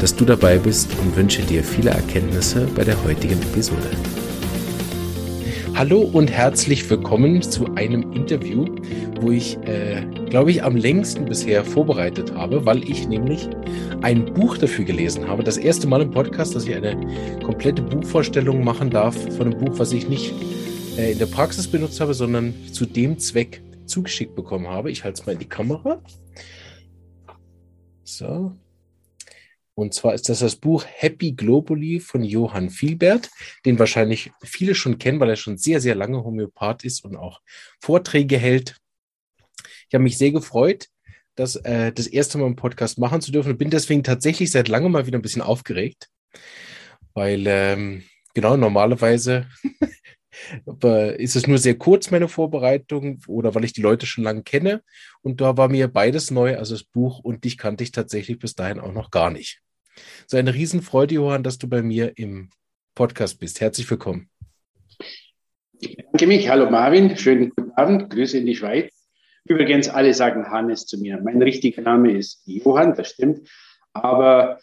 dass du dabei bist und wünsche dir viele Erkenntnisse bei der heutigen Episode. Hallo und herzlich willkommen zu einem Interview, wo ich, äh, glaube ich, am längsten bisher vorbereitet habe, weil ich nämlich ein Buch dafür gelesen habe. Das erste Mal im Podcast, dass ich eine komplette Buchvorstellung machen darf von einem Buch, was ich nicht äh, in der Praxis benutzt habe, sondern zu dem Zweck zugeschickt bekommen habe. Ich halte es mal in die Kamera. So, und zwar ist das das Buch Happy Globally von Johann Vielbert, den wahrscheinlich viele schon kennen, weil er schon sehr, sehr lange Homöopath ist und auch Vorträge hält. Ich habe mich sehr gefreut, das äh, das erste Mal im Podcast machen zu dürfen und bin deswegen tatsächlich seit langem mal wieder ein bisschen aufgeregt, weil ähm, genau normalerweise ist es nur sehr kurz meine Vorbereitung oder weil ich die Leute schon lange kenne und da war mir beides neu, also das Buch und dich kannte ich tatsächlich bis dahin auch noch gar nicht. So eine Riesenfreude, Johann, dass du bei mir im Podcast bist. Herzlich willkommen. Ich bedanke mich. Hallo Marvin, schönen guten Abend, Grüße in die Schweiz. Übrigens, alle sagen Hannes zu mir. Mein richtiger Name ist Johann, das stimmt, aber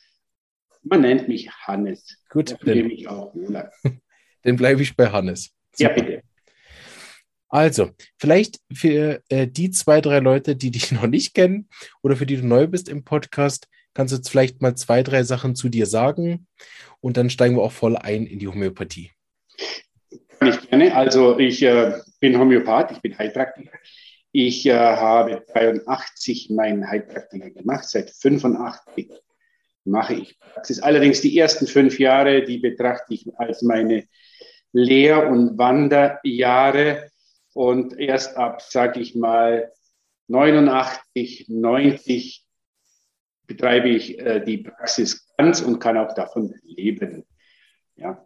man nennt mich Hannes. Gut, dann, ich auch wohler. dann bleibe ich bei Hannes. Super. Ja, bitte. Also, vielleicht für äh, die zwei, drei Leute, die dich noch nicht kennen oder für die du neu bist im Podcast, Kannst du jetzt vielleicht mal zwei, drei Sachen zu dir sagen und dann steigen wir auch voll ein in die Homöopathie. Kann ich gerne. Also ich äh, bin Homöopath, ich bin Heilpraktiker. Ich äh, habe 83 meinen Heilpraktiker gemacht, seit 85 mache ich Praxis. Allerdings die ersten fünf Jahre, die betrachte ich als meine Lehr- und Wanderjahre. Und erst ab, sage ich mal, 89, 90 betreibe ich äh, die Praxis ganz und kann auch davon leben. Ja.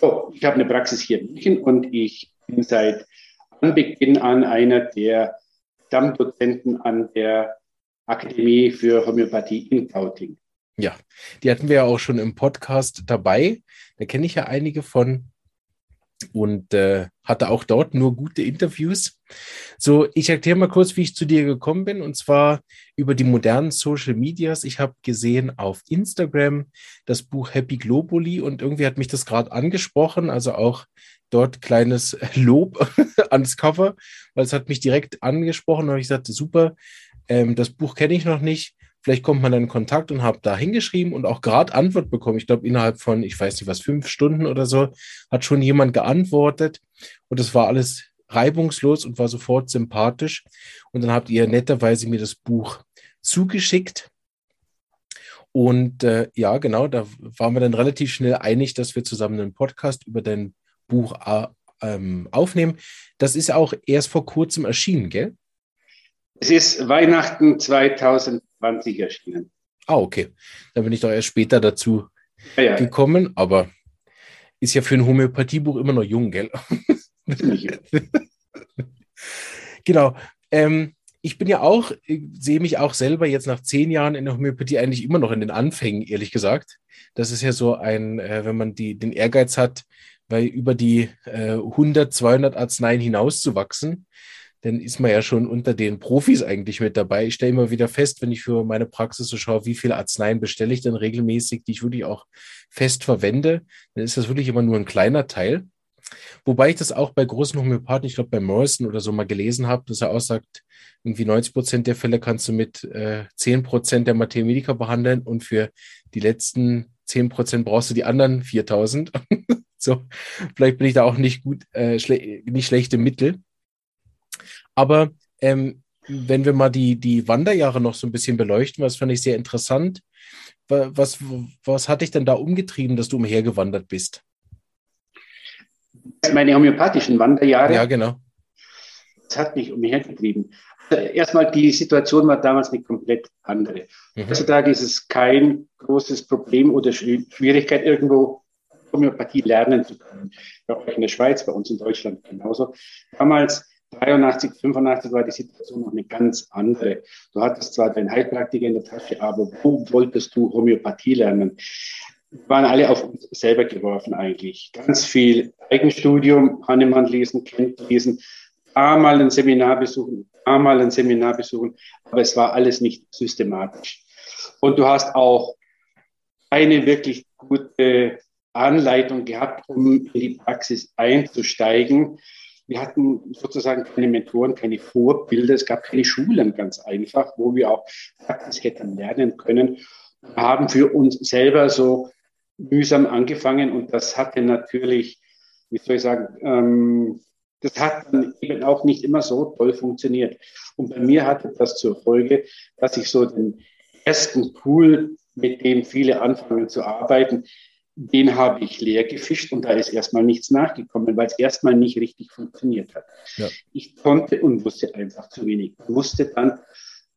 So, ich habe eine Praxis hier in München und ich bin seit Anbeginn an einer der Stammdozenten an der Akademie für Homöopathie in Gauting. Ja, die hatten wir ja auch schon im Podcast dabei. Da kenne ich ja einige von und äh, hatte auch dort nur gute Interviews. So, ich erkläre mal kurz, wie ich zu dir gekommen bin, und zwar über die modernen Social Medias. Ich habe gesehen auf Instagram das Buch Happy Globally und irgendwie hat mich das gerade angesprochen, also auch dort kleines Lob ans Cover, weil es hat mich direkt angesprochen. Und ich sagte, super, ähm, das Buch kenne ich noch nicht Vielleicht kommt man dann in Kontakt und habe da hingeschrieben und auch gerade Antwort bekommen. Ich glaube, innerhalb von, ich weiß nicht was, fünf Stunden oder so, hat schon jemand geantwortet. Und das war alles reibungslos und war sofort sympathisch. Und dann habt ihr netterweise mir das Buch zugeschickt. Und äh, ja, genau, da waren wir dann relativ schnell einig, dass wir zusammen einen Podcast über dein Buch äh, ähm, aufnehmen. Das ist auch erst vor kurzem erschienen, gell? Es ist Weihnachten 2020 erschienen. Ah, okay. Dann bin ich doch erst später dazu ja, ja. gekommen, aber ist ja für ein Homöopathiebuch immer noch jung, gell? genau. Ähm, ich bin ja auch, sehe mich auch selber jetzt nach zehn Jahren in der Homöopathie eigentlich immer noch in den Anfängen, ehrlich gesagt. Das ist ja so ein, äh, wenn man die, den Ehrgeiz hat, weil über die äh, 100, 200 Arzneien hinauszuwachsen, dann ist man ja schon unter den Profis eigentlich mit dabei. Ich stelle immer wieder fest, wenn ich für meine Praxis so schaue, wie viele Arzneien bestelle ich denn regelmäßig, die ich wirklich auch fest verwende, dann ist das wirklich immer nur ein kleiner Teil. Wobei ich das auch bei großen Homöopathen, ich glaube bei Morrison oder so mal gelesen habe, dass er auch sagt, irgendwie 90 Prozent der Fälle kannst du mit äh, 10 Prozent der Mathematiker behandeln und für die letzten 10 Prozent brauchst du die anderen 4000. so, vielleicht bin ich da auch nicht gut, äh, schle nicht schlechte Mittel. Aber ähm, wenn wir mal die, die Wanderjahre noch so ein bisschen beleuchten, was fand ich sehr interessant. Was, was hat dich denn da umgetrieben, dass du umhergewandert bist? Meine homöopathischen Wanderjahre. Ja, genau. Das hat mich umhergetrieben. Erstmal, die Situation war damals eine komplett andere. Mhm. Heutzutage ist es kein großes Problem oder Schwierigkeit, irgendwo Homöopathie lernen zu können. Bei euch in der Schweiz, bei uns in Deutschland genauso. Damals 83, 85 war die Situation noch eine ganz andere. Du hattest zwar deinen Heilpraktiker in der Tasche, aber wo wolltest du Homöopathie lernen? Wir waren alle auf uns selber geworfen eigentlich. Ganz viel Eigenstudium, Hannemann lesen, Kent lesen, einmal ein Seminar besuchen, einmal ein Seminar besuchen, aber es war alles nicht systematisch. Und du hast auch eine wirklich gute Anleitung gehabt, um in die Praxis einzusteigen. Wir hatten sozusagen keine Mentoren, keine Vorbilder, es gab keine Schulen, ganz einfach, wo wir auch Praxis hätten lernen können. Wir haben für uns selber so mühsam angefangen und das hatte natürlich, wie soll ich sagen, ähm, das hat dann eben auch nicht immer so toll funktioniert. Und bei mir hatte das zur Folge, dass ich so den ersten Pool, mit dem viele anfangen zu arbeiten, den habe ich leer gefischt und da ist erstmal nichts nachgekommen, weil es erstmal nicht richtig funktioniert hat. Ja. Ich konnte und wusste einfach zu wenig. Ich musste dann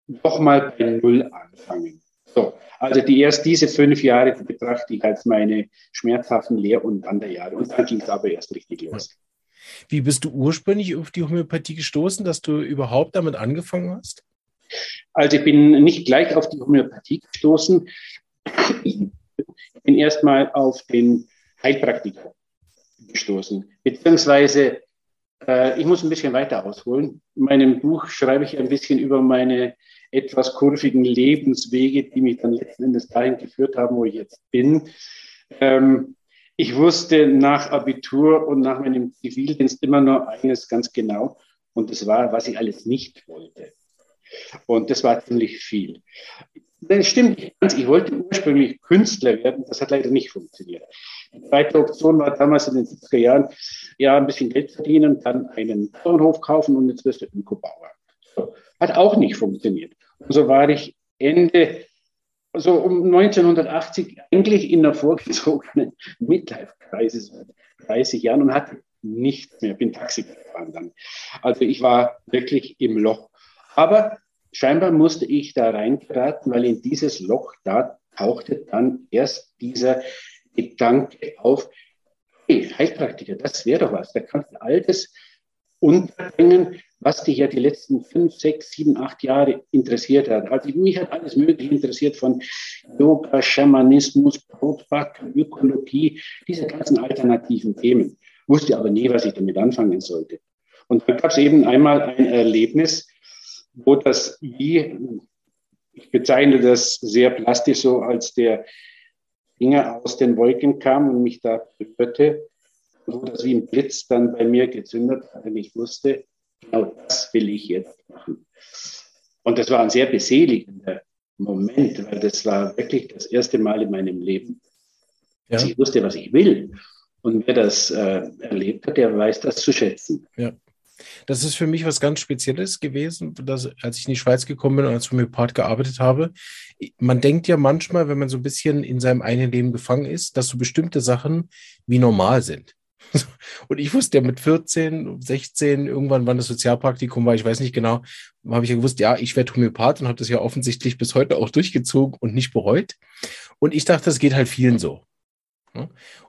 nochmal bei Null anfangen. So, also die erst diese fünf Jahre die betrachte ich als meine schmerzhaften Lehr- und Wanderjahre. Und dann ging es aber erst richtig los. Wie bist du ursprünglich auf die Homöopathie gestoßen, dass du überhaupt damit angefangen hast? Also ich bin nicht gleich auf die Homöopathie gestoßen bin erstmal auf den Heilpraktiker gestoßen. Beziehungsweise, äh, ich muss ein bisschen weiter ausholen. In meinem Buch schreibe ich ein bisschen über meine etwas kurvigen Lebenswege, die mich dann letzten Endes dahin geführt haben, wo ich jetzt bin. Ähm, ich wusste nach Abitur und nach meinem Zivildienst immer nur eines ganz genau. Und das war, was ich alles nicht wollte. Und das war ziemlich viel. Das stimmt ganz. Ich wollte ursprünglich Künstler werden. Das hat leider nicht funktioniert. Die zweite Option war damals in den 70er Jahren, ja, ein bisschen Geld verdienen, dann einen Bauernhof kaufen und jetzt wirst du Ökobauer. Hat auch nicht funktioniert. Und so war ich Ende, so um 1980 eigentlich in einer vorgezogenen Midlife-Krise, so 30 Jahren und hatte nichts mehr, bin Taxi gefahren dann. Also ich war wirklich im Loch. Aber scheinbar musste ich da reingeraten, weil in dieses Loch da tauchte dann erst dieser Gedanke auf, hey, Heilpraktiker, das wäre doch was. Da kannst du all das unterbringen, was dich ja die letzten fünf, sechs, sieben, acht Jahre interessiert hat. Also mich hat alles Mögliche interessiert von Yoga, Schamanismus, Brotbacken, Ökologie, diese ganzen alternativen Themen. Wusste aber nie, was ich damit anfangen sollte. Und dann gab es eben einmal ein Erlebnis, wo das wie, ich bezeichne das sehr plastisch so, als der Finger aus den Wolken kam und mich da berührte, wo das wie ein Blitz dann bei mir gezündet hat und ich wusste, genau das will ich jetzt machen. Und das war ein sehr beseligender Moment, weil das war wirklich das erste Mal in meinem Leben, ja. dass ich wusste, was ich will. Und wer das äh, erlebt hat, der weiß das zu schätzen. Ja. Das ist für mich was ganz Spezielles gewesen, dass, als ich in die Schweiz gekommen bin und als Homöopath gearbeitet habe. Man denkt ja manchmal, wenn man so ein bisschen in seinem eigenen Leben gefangen ist, dass so bestimmte Sachen wie normal sind. Und ich wusste ja mit 14, 16, irgendwann, wann das Sozialpraktikum war, ich weiß nicht genau, habe ich ja gewusst, ja, ich werde Homöopath und habe das ja offensichtlich bis heute auch durchgezogen und nicht bereut. Und ich dachte, das geht halt vielen so.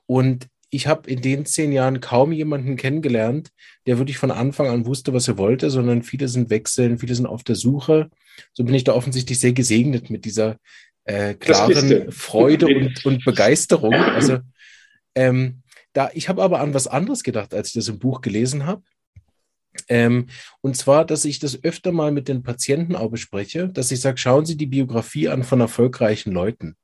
Und ich habe in den zehn Jahren kaum jemanden kennengelernt, der wirklich von Anfang an wusste, was er wollte, sondern viele sind wechseln, viele sind auf der Suche. So bin ich da offensichtlich sehr gesegnet mit dieser äh, klaren Freude und, und, Begeisterung. Also ähm, da, ich habe aber an was anderes gedacht, als ich das im Buch gelesen habe. Ähm, und zwar, dass ich das öfter mal mit den Patienten auch bespreche, dass ich sage, schauen Sie die Biografie an von erfolgreichen Leuten.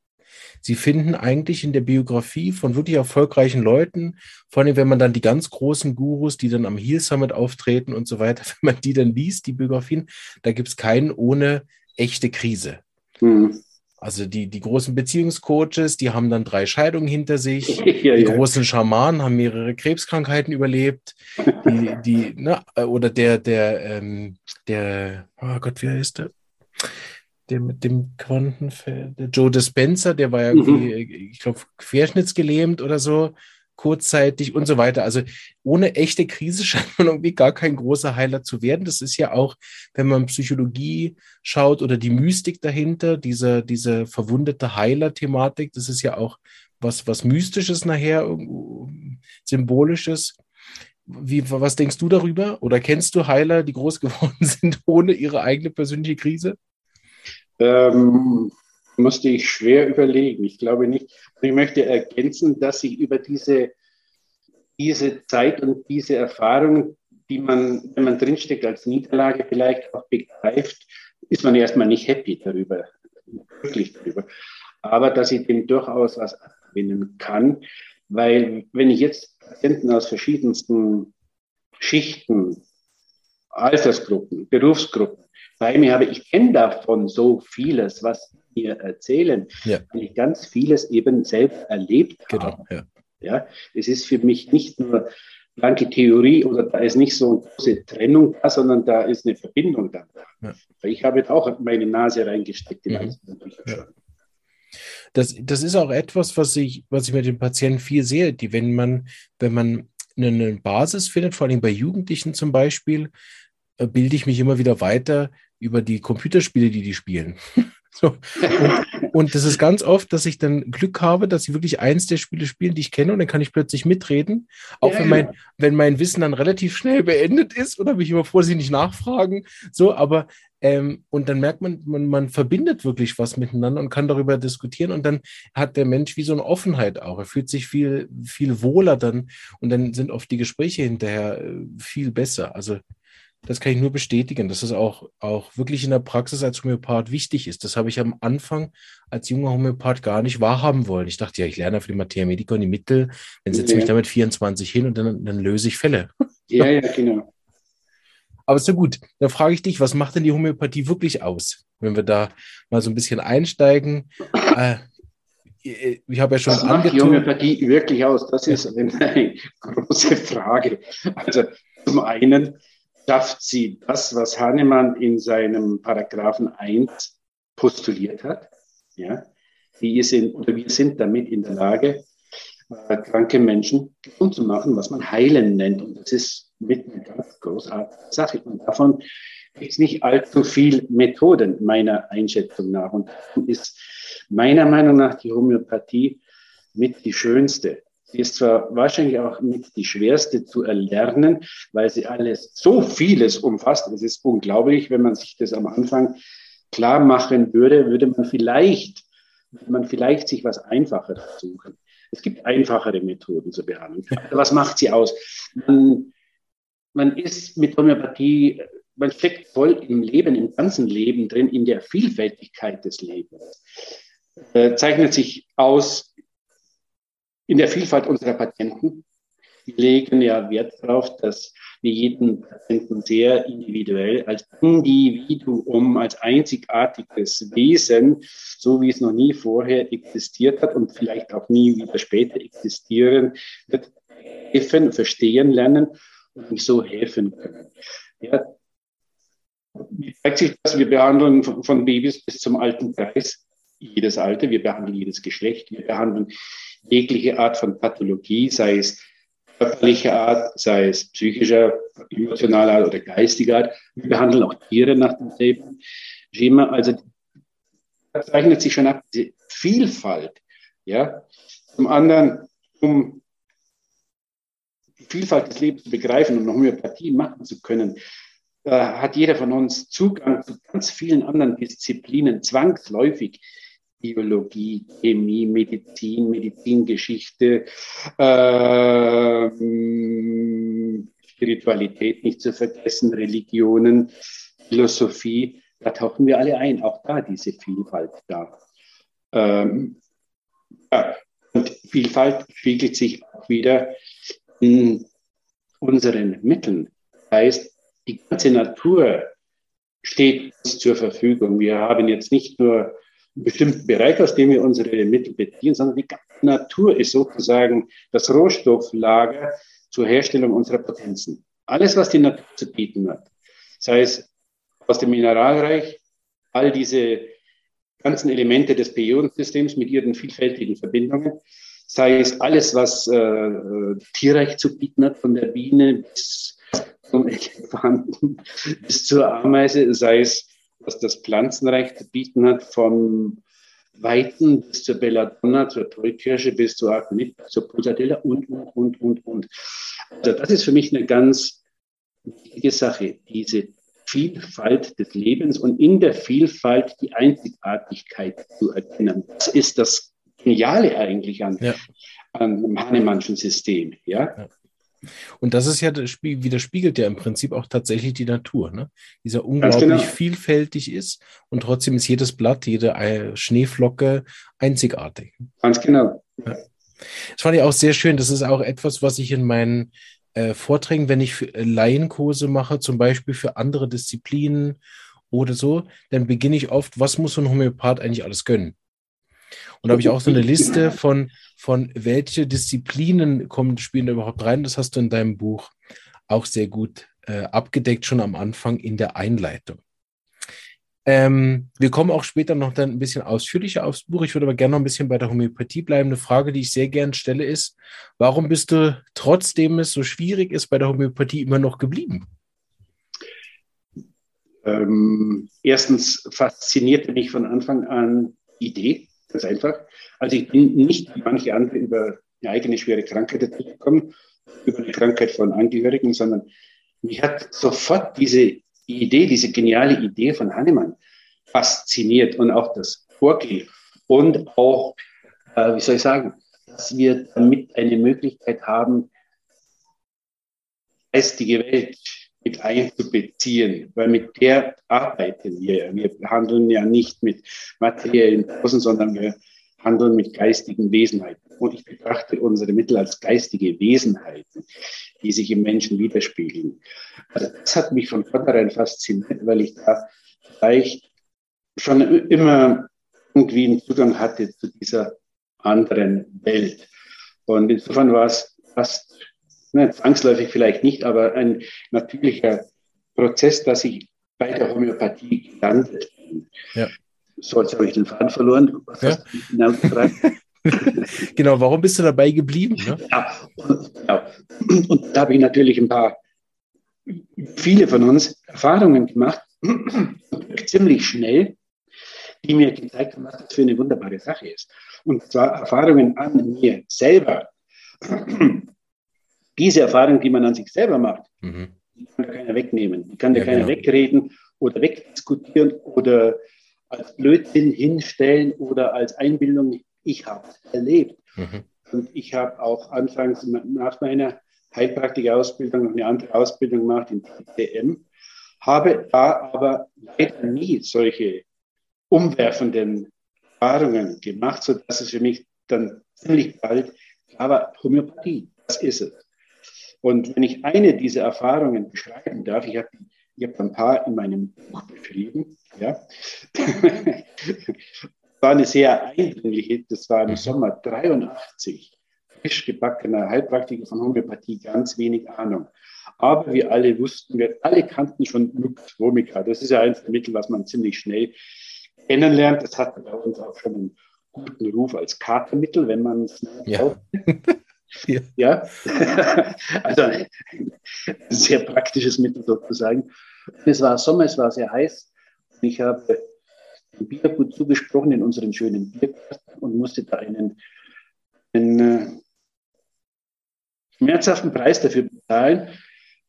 Sie finden eigentlich in der Biografie von wirklich erfolgreichen Leuten, vor allem wenn man dann die ganz großen Gurus, die dann am Heal Summit auftreten und so weiter, wenn man die dann liest, die Biografien, da gibt es keinen ohne echte Krise. Mhm. Also die, die großen Beziehungscoaches, die haben dann drei Scheidungen hinter sich. ja, die ja. großen Schamanen haben mehrere Krebskrankheiten überlebt. Die, die, ne, oder der, der, ähm, der, oh Gott, wie heißt der? Der mit dem Quantenfeld, Joe Dispenza, der war ja mhm. ich glaube, querschnittsgelähmt oder so, kurzzeitig und so weiter. Also ohne echte Krise scheint man irgendwie gar kein großer Heiler zu werden. Das ist ja auch, wenn man Psychologie schaut oder die Mystik dahinter, diese, diese verwundete Heiler-Thematik, das ist ja auch was, was Mystisches nachher, Symbolisches. Wie, was denkst du darüber? Oder kennst du Heiler, die groß geworden sind ohne ihre eigene persönliche Krise? Ähm, musste ich schwer überlegen. Ich glaube nicht. Ich möchte ergänzen, dass ich über diese, diese Zeit und diese Erfahrung, die man, wenn man drinsteckt, als Niederlage vielleicht auch begreift, ist man erstmal nicht happy darüber, glücklich darüber. Aber dass ich dem durchaus was abgewinnen kann, weil wenn ich jetzt Patienten aus verschiedensten Schichten, Altersgruppen, Berufsgruppen bei mir habe, ich kenne davon so vieles, was mir erzählen, ja. weil ich ganz vieles eben selbst erlebt genau, habe. Ja. ja, es ist für mich nicht nur blanke Theorie oder da ist nicht so eine große Trennung da, sondern da ist eine Verbindung da. Ja. Ich habe jetzt auch meine Nase reingesteckt in mhm. ja. Das, das ist auch etwas, was ich, was ich mit den Patienten viel sehe, die, wenn man, wenn man eine Basis findet, vor allem bei Jugendlichen zum Beispiel, bilde ich mich immer wieder weiter über die Computerspiele, die die spielen. So. Und, und, das ist ganz oft, dass ich dann Glück habe, dass sie wirklich eins der Spiele spielen, die ich kenne, und dann kann ich plötzlich mitreden. Auch ja, wenn, mein, wenn mein Wissen dann relativ schnell beendet ist oder mich immer vor sie nicht nachfragen. So, aber ähm, und dann merkt man, man, man verbindet wirklich was miteinander und kann darüber diskutieren. Und dann hat der Mensch wie so eine Offenheit auch. Er fühlt sich viel, viel wohler dann. Und dann sind oft die Gespräche hinterher äh, viel besser. Also das kann ich nur bestätigen, dass es auch, auch wirklich in der Praxis als Homöopath wichtig ist. Das habe ich am Anfang als junger Homöopath gar nicht wahrhaben wollen. Ich dachte, ja, ich lerne für die Materia Medica und die Mittel, dann setze ich ja. mich damit 24 hin und dann, dann löse ich Fälle. Ja, ja, genau. Aber so gut, dann frage ich dich, was macht denn die Homöopathie wirklich aus? Wenn wir da mal so ein bisschen einsteigen. Äh, ich habe ja schon Was macht die Homöopathie wirklich aus? Das ist eine große Frage. Also zum einen schafft sie das, was Hahnemann in seinem Paragraphen 1 postuliert hat. Ja, die sind, oder wir sind damit in der Lage, äh, kranke Menschen gesund zu machen, was man heilen nennt. Und das ist mit einer ganz großartigen Sache. Und davon gibt es nicht allzu viel Methoden meiner Einschätzung nach. Und ist meiner Meinung nach die Homöopathie mit die schönste Sie ist zwar wahrscheinlich auch mit die schwerste zu erlernen, weil sie alles, so vieles umfasst. Es ist unglaublich, wenn man sich das am Anfang klar machen würde, würde man vielleicht, man vielleicht sich was Einfacheres suchen. Es gibt einfachere Methoden zur Behandlung. Was macht sie aus? Man, man ist mit Homöopathie, man steckt voll im Leben, im ganzen Leben drin, in der Vielfältigkeit des Lebens. Äh, zeichnet sich aus in der Vielfalt unserer Patienten. Wir legen ja Wert darauf, dass wir jeden Patienten sehr individuell als Individuum, als einzigartiges Wesen, so wie es noch nie vorher existiert hat und vielleicht auch nie wieder später existieren wird, helfen, verstehen lernen und so helfen können. Ja, zeigt sich das? Wir behandeln von Babys bis zum alten Kreis jedes Alter, wir behandeln jedes Geschlecht, wir behandeln jegliche Art von Pathologie, sei es körperlicher Art, sei es psychischer, emotionaler Art oder geistiger Art. Wir behandeln auch Tiere nach demselben Schema. Also da zeichnet sich schon ab, diese Vielfalt. Ja? Zum anderen, um die Vielfalt des Lebens zu begreifen und noch Homöopathie machen zu können, hat jeder von uns Zugang zu ganz vielen anderen Disziplinen zwangsläufig. Biologie, Chemie, Medizin, Medizingeschichte, äh, Spiritualität nicht zu vergessen, Religionen, Philosophie, da tauchen wir alle ein, auch da diese Vielfalt da. Ähm, ja, und Vielfalt spiegelt sich auch wieder in unseren Mitteln. Das heißt, die ganze Natur steht uns zur Verfügung. Wir haben jetzt nicht nur bestimmten Bereich, aus dem wir unsere Mittel beziehen, sondern die ganze Natur ist sozusagen das Rohstofflager zur Herstellung unserer Potenzen. Alles, was die Natur zu bieten hat, sei es aus dem Mineralreich, all diese ganzen Elemente des Periodensystems mit ihren vielfältigen Verbindungen, sei es alles, was äh, Tierreich zu bieten hat, von der Biene bis zum Elefanten bis zur Ameise, sei es was das Pflanzenreich zu bieten hat, vom weiten bis zur Belladonna, zur Tollkirsche, bis zur Akonit, zur Pulsatilla und, und, und, und, und. Also das ist für mich eine ganz wichtige Sache, diese Vielfalt des Lebens und in der Vielfalt die Einzigartigkeit zu erkennen. Das ist das Geniale eigentlich an, ja. an dem Hahnemannschen System. Ja? ja. Und das ist ja, das widerspiegelt ja im Prinzip auch tatsächlich die Natur, ne? Dieser unglaublich genau. vielfältig ist und trotzdem ist jedes Blatt, jede äh, Schneeflocke einzigartig. Ganz genau. Ja. Das fand ich auch sehr schön. Das ist auch etwas, was ich in meinen äh, Vorträgen, wenn ich für, äh, Laienkurse mache, zum Beispiel für andere Disziplinen oder so, dann beginne ich oft, was muss so ein Homöopath eigentlich alles gönnen? Und da habe ich auch so eine Liste von, von welche Disziplinen kommen, spielen da überhaupt rein. Das hast du in deinem Buch auch sehr gut äh, abgedeckt, schon am Anfang in der Einleitung. Ähm, wir kommen auch später noch dann ein bisschen ausführlicher aufs Buch. Ich würde aber gerne noch ein bisschen bei der Homöopathie bleiben. Eine Frage, die ich sehr gerne stelle, ist, warum bist du, trotzdem es so schwierig ist, bei der Homöopathie immer noch geblieben? Ähm, erstens faszinierte mich von Anfang an die Idee, ganz einfach. Also ich bin nicht wie manche andere über eine eigene schwere Krankheit dazu gekommen, über eine Krankheit von Angehörigen, sondern mich hat sofort diese Idee, diese geniale Idee von Hannemann fasziniert und auch das Vorgehen und auch, äh, wie soll ich sagen, dass wir damit eine Möglichkeit haben, geistige Welt mit einzubeziehen, weil mit der arbeiten wir. Wir handeln ja nicht mit materiellen Dosen, sondern wir handeln mit geistigen Wesenheiten. Und ich betrachte unsere Mittel als geistige Wesenheiten, die sich im Menschen widerspiegeln. Also das hat mich von vornherein fasziniert, weil ich da vielleicht schon immer irgendwie einen Zugang hatte zu dieser anderen Welt. Und insofern war es fast ne, zwangsläufig vielleicht nicht, aber ein natürlicher Prozess, dass ich bei der Homöopathie gelandet bin. Ja. So, jetzt habe ich den Faden verloren. Was ja. hast du genau gefragt? genau, warum bist du dabei geblieben? Ne? Ja, und, ja. und da habe ich natürlich ein paar, viele von uns Erfahrungen gemacht, ziemlich schnell, die mir gezeigt haben, was das für eine wunderbare Sache ist. Und zwar Erfahrungen an mir selber. Diese Erfahrung, die man an sich selber macht, mhm. die kann da keiner wegnehmen. Die kann da ja, keiner genau. wegreden oder wegdiskutieren oder als Blödsinn hinstellen oder als Einbildung. Ich habe es erlebt. Mhm. Und ich habe auch anfangs nach meiner Heilpraktikerausbildung noch eine andere Ausbildung gemacht in TCM, habe da aber leider nie solche umwerfenden Erfahrungen gemacht, sodass es für mich dann ziemlich bald klar war, Homöopathie, das ist es. Und wenn ich eine dieser Erfahrungen beschreiben darf, ich habe ich hab ein paar in meinem Buch beschrieben, ja. war eine sehr eindringliche, das war im. Sommer 83, frisch gebackener Heilpraktiker von Homöopathie, ganz wenig Ahnung. Aber wir alle wussten, wir alle kannten schon Lux Vomica. Das ist ja der Mittel, was man ziemlich schnell kennenlernt. Das hat bei uns auch schon einen guten Ruf als Katermittel, wenn man es ja. ja. ja. also ein sehr praktisches Mittel sozusagen. Es war Sommer, es war sehr heiß. Ich habe dem Bier gut zugesprochen in unseren schönen Biergarten und musste da einen, einen äh, schmerzhaften Preis dafür bezahlen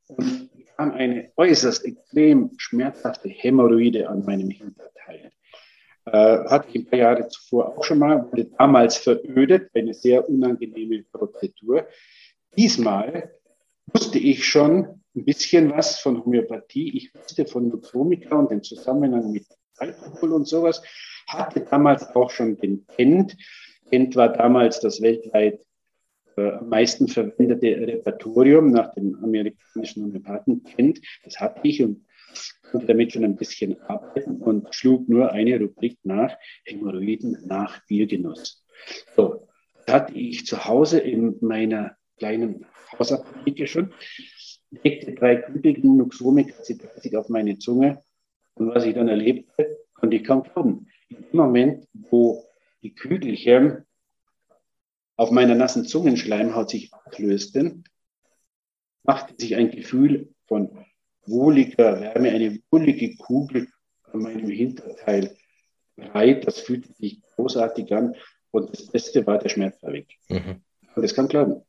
und bekam eine äußerst extrem schmerzhafte Hämorrhoide an meinem Hinterteil. Äh, hatte ich ein paar Jahre zuvor auch schon mal, wurde damals verödet, eine sehr unangenehme Prozedur. Diesmal wusste ich schon ein bisschen was von Homöopathie. Ich wusste von Nutromika und den Zusammenhang mit Alkohol und sowas. Hatte damals auch schon den Kent. Kent war damals das weltweit äh, am meisten verwendete Repertorium nach dem amerikanischen Homöopathen Kent. Das hatte ich und konnte damit schon ein bisschen arbeiten und schlug nur eine Rubrik nach, Hämorrhoiden nach Biergenuss. So, das hatte ich zu Hause in meiner kleinen Hausapotheke schon, legte drei Kügelchen Nuxomic AC30 auf meine Zunge und was ich dann erlebte, konnte ich kaum glauben. Im Moment, wo die Kügelchen auf meiner nassen Zungenschleimhaut sich ablösten, machte sich ein Gefühl von wohliger Wärme, eine wohlige Kugel an meinem Hinterteil breit, das fühlte sich großartig an und das Beste war, der Schmerz war weg. Mhm. Und das kann glauben.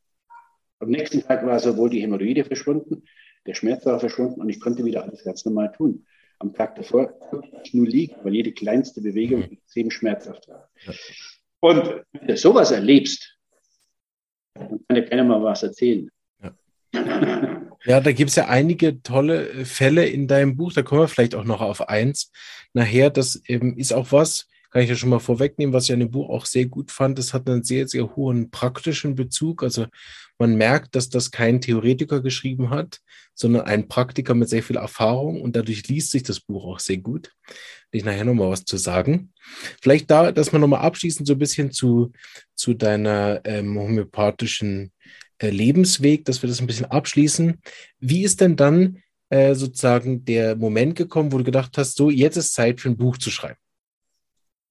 Am nächsten Tag war sowohl die Hämorrhoide verschwunden, der Schmerz war verschwunden und ich konnte wieder alles ganz normal tun. Am Tag davor konnte ich nur liegen, weil jede kleinste Bewegung mhm. extrem schmerzhaft war. Und wenn du sowas erlebst, dann kann dir keiner mal was erzählen. Ja. Ja, da gibt es ja einige tolle äh, Fälle in deinem Buch. Da kommen wir vielleicht auch noch auf eins nachher. Das ähm, ist auch was, kann ich ja schon mal vorwegnehmen, was ich an dem Buch auch sehr gut fand. Das hat einen sehr, sehr hohen praktischen Bezug. Also man merkt, dass das kein Theoretiker geschrieben hat, sondern ein Praktiker mit sehr viel Erfahrung und dadurch liest sich das Buch auch sehr gut. Ich nachher noch mal was zu sagen. Vielleicht da, dass wir noch mal abschließend so ein bisschen zu, zu deiner ähm, homöopathischen Lebensweg, dass wir das ein bisschen abschließen. Wie ist denn dann äh, sozusagen der Moment gekommen, wo du gedacht hast, so jetzt ist Zeit für ein Buch zu schreiben?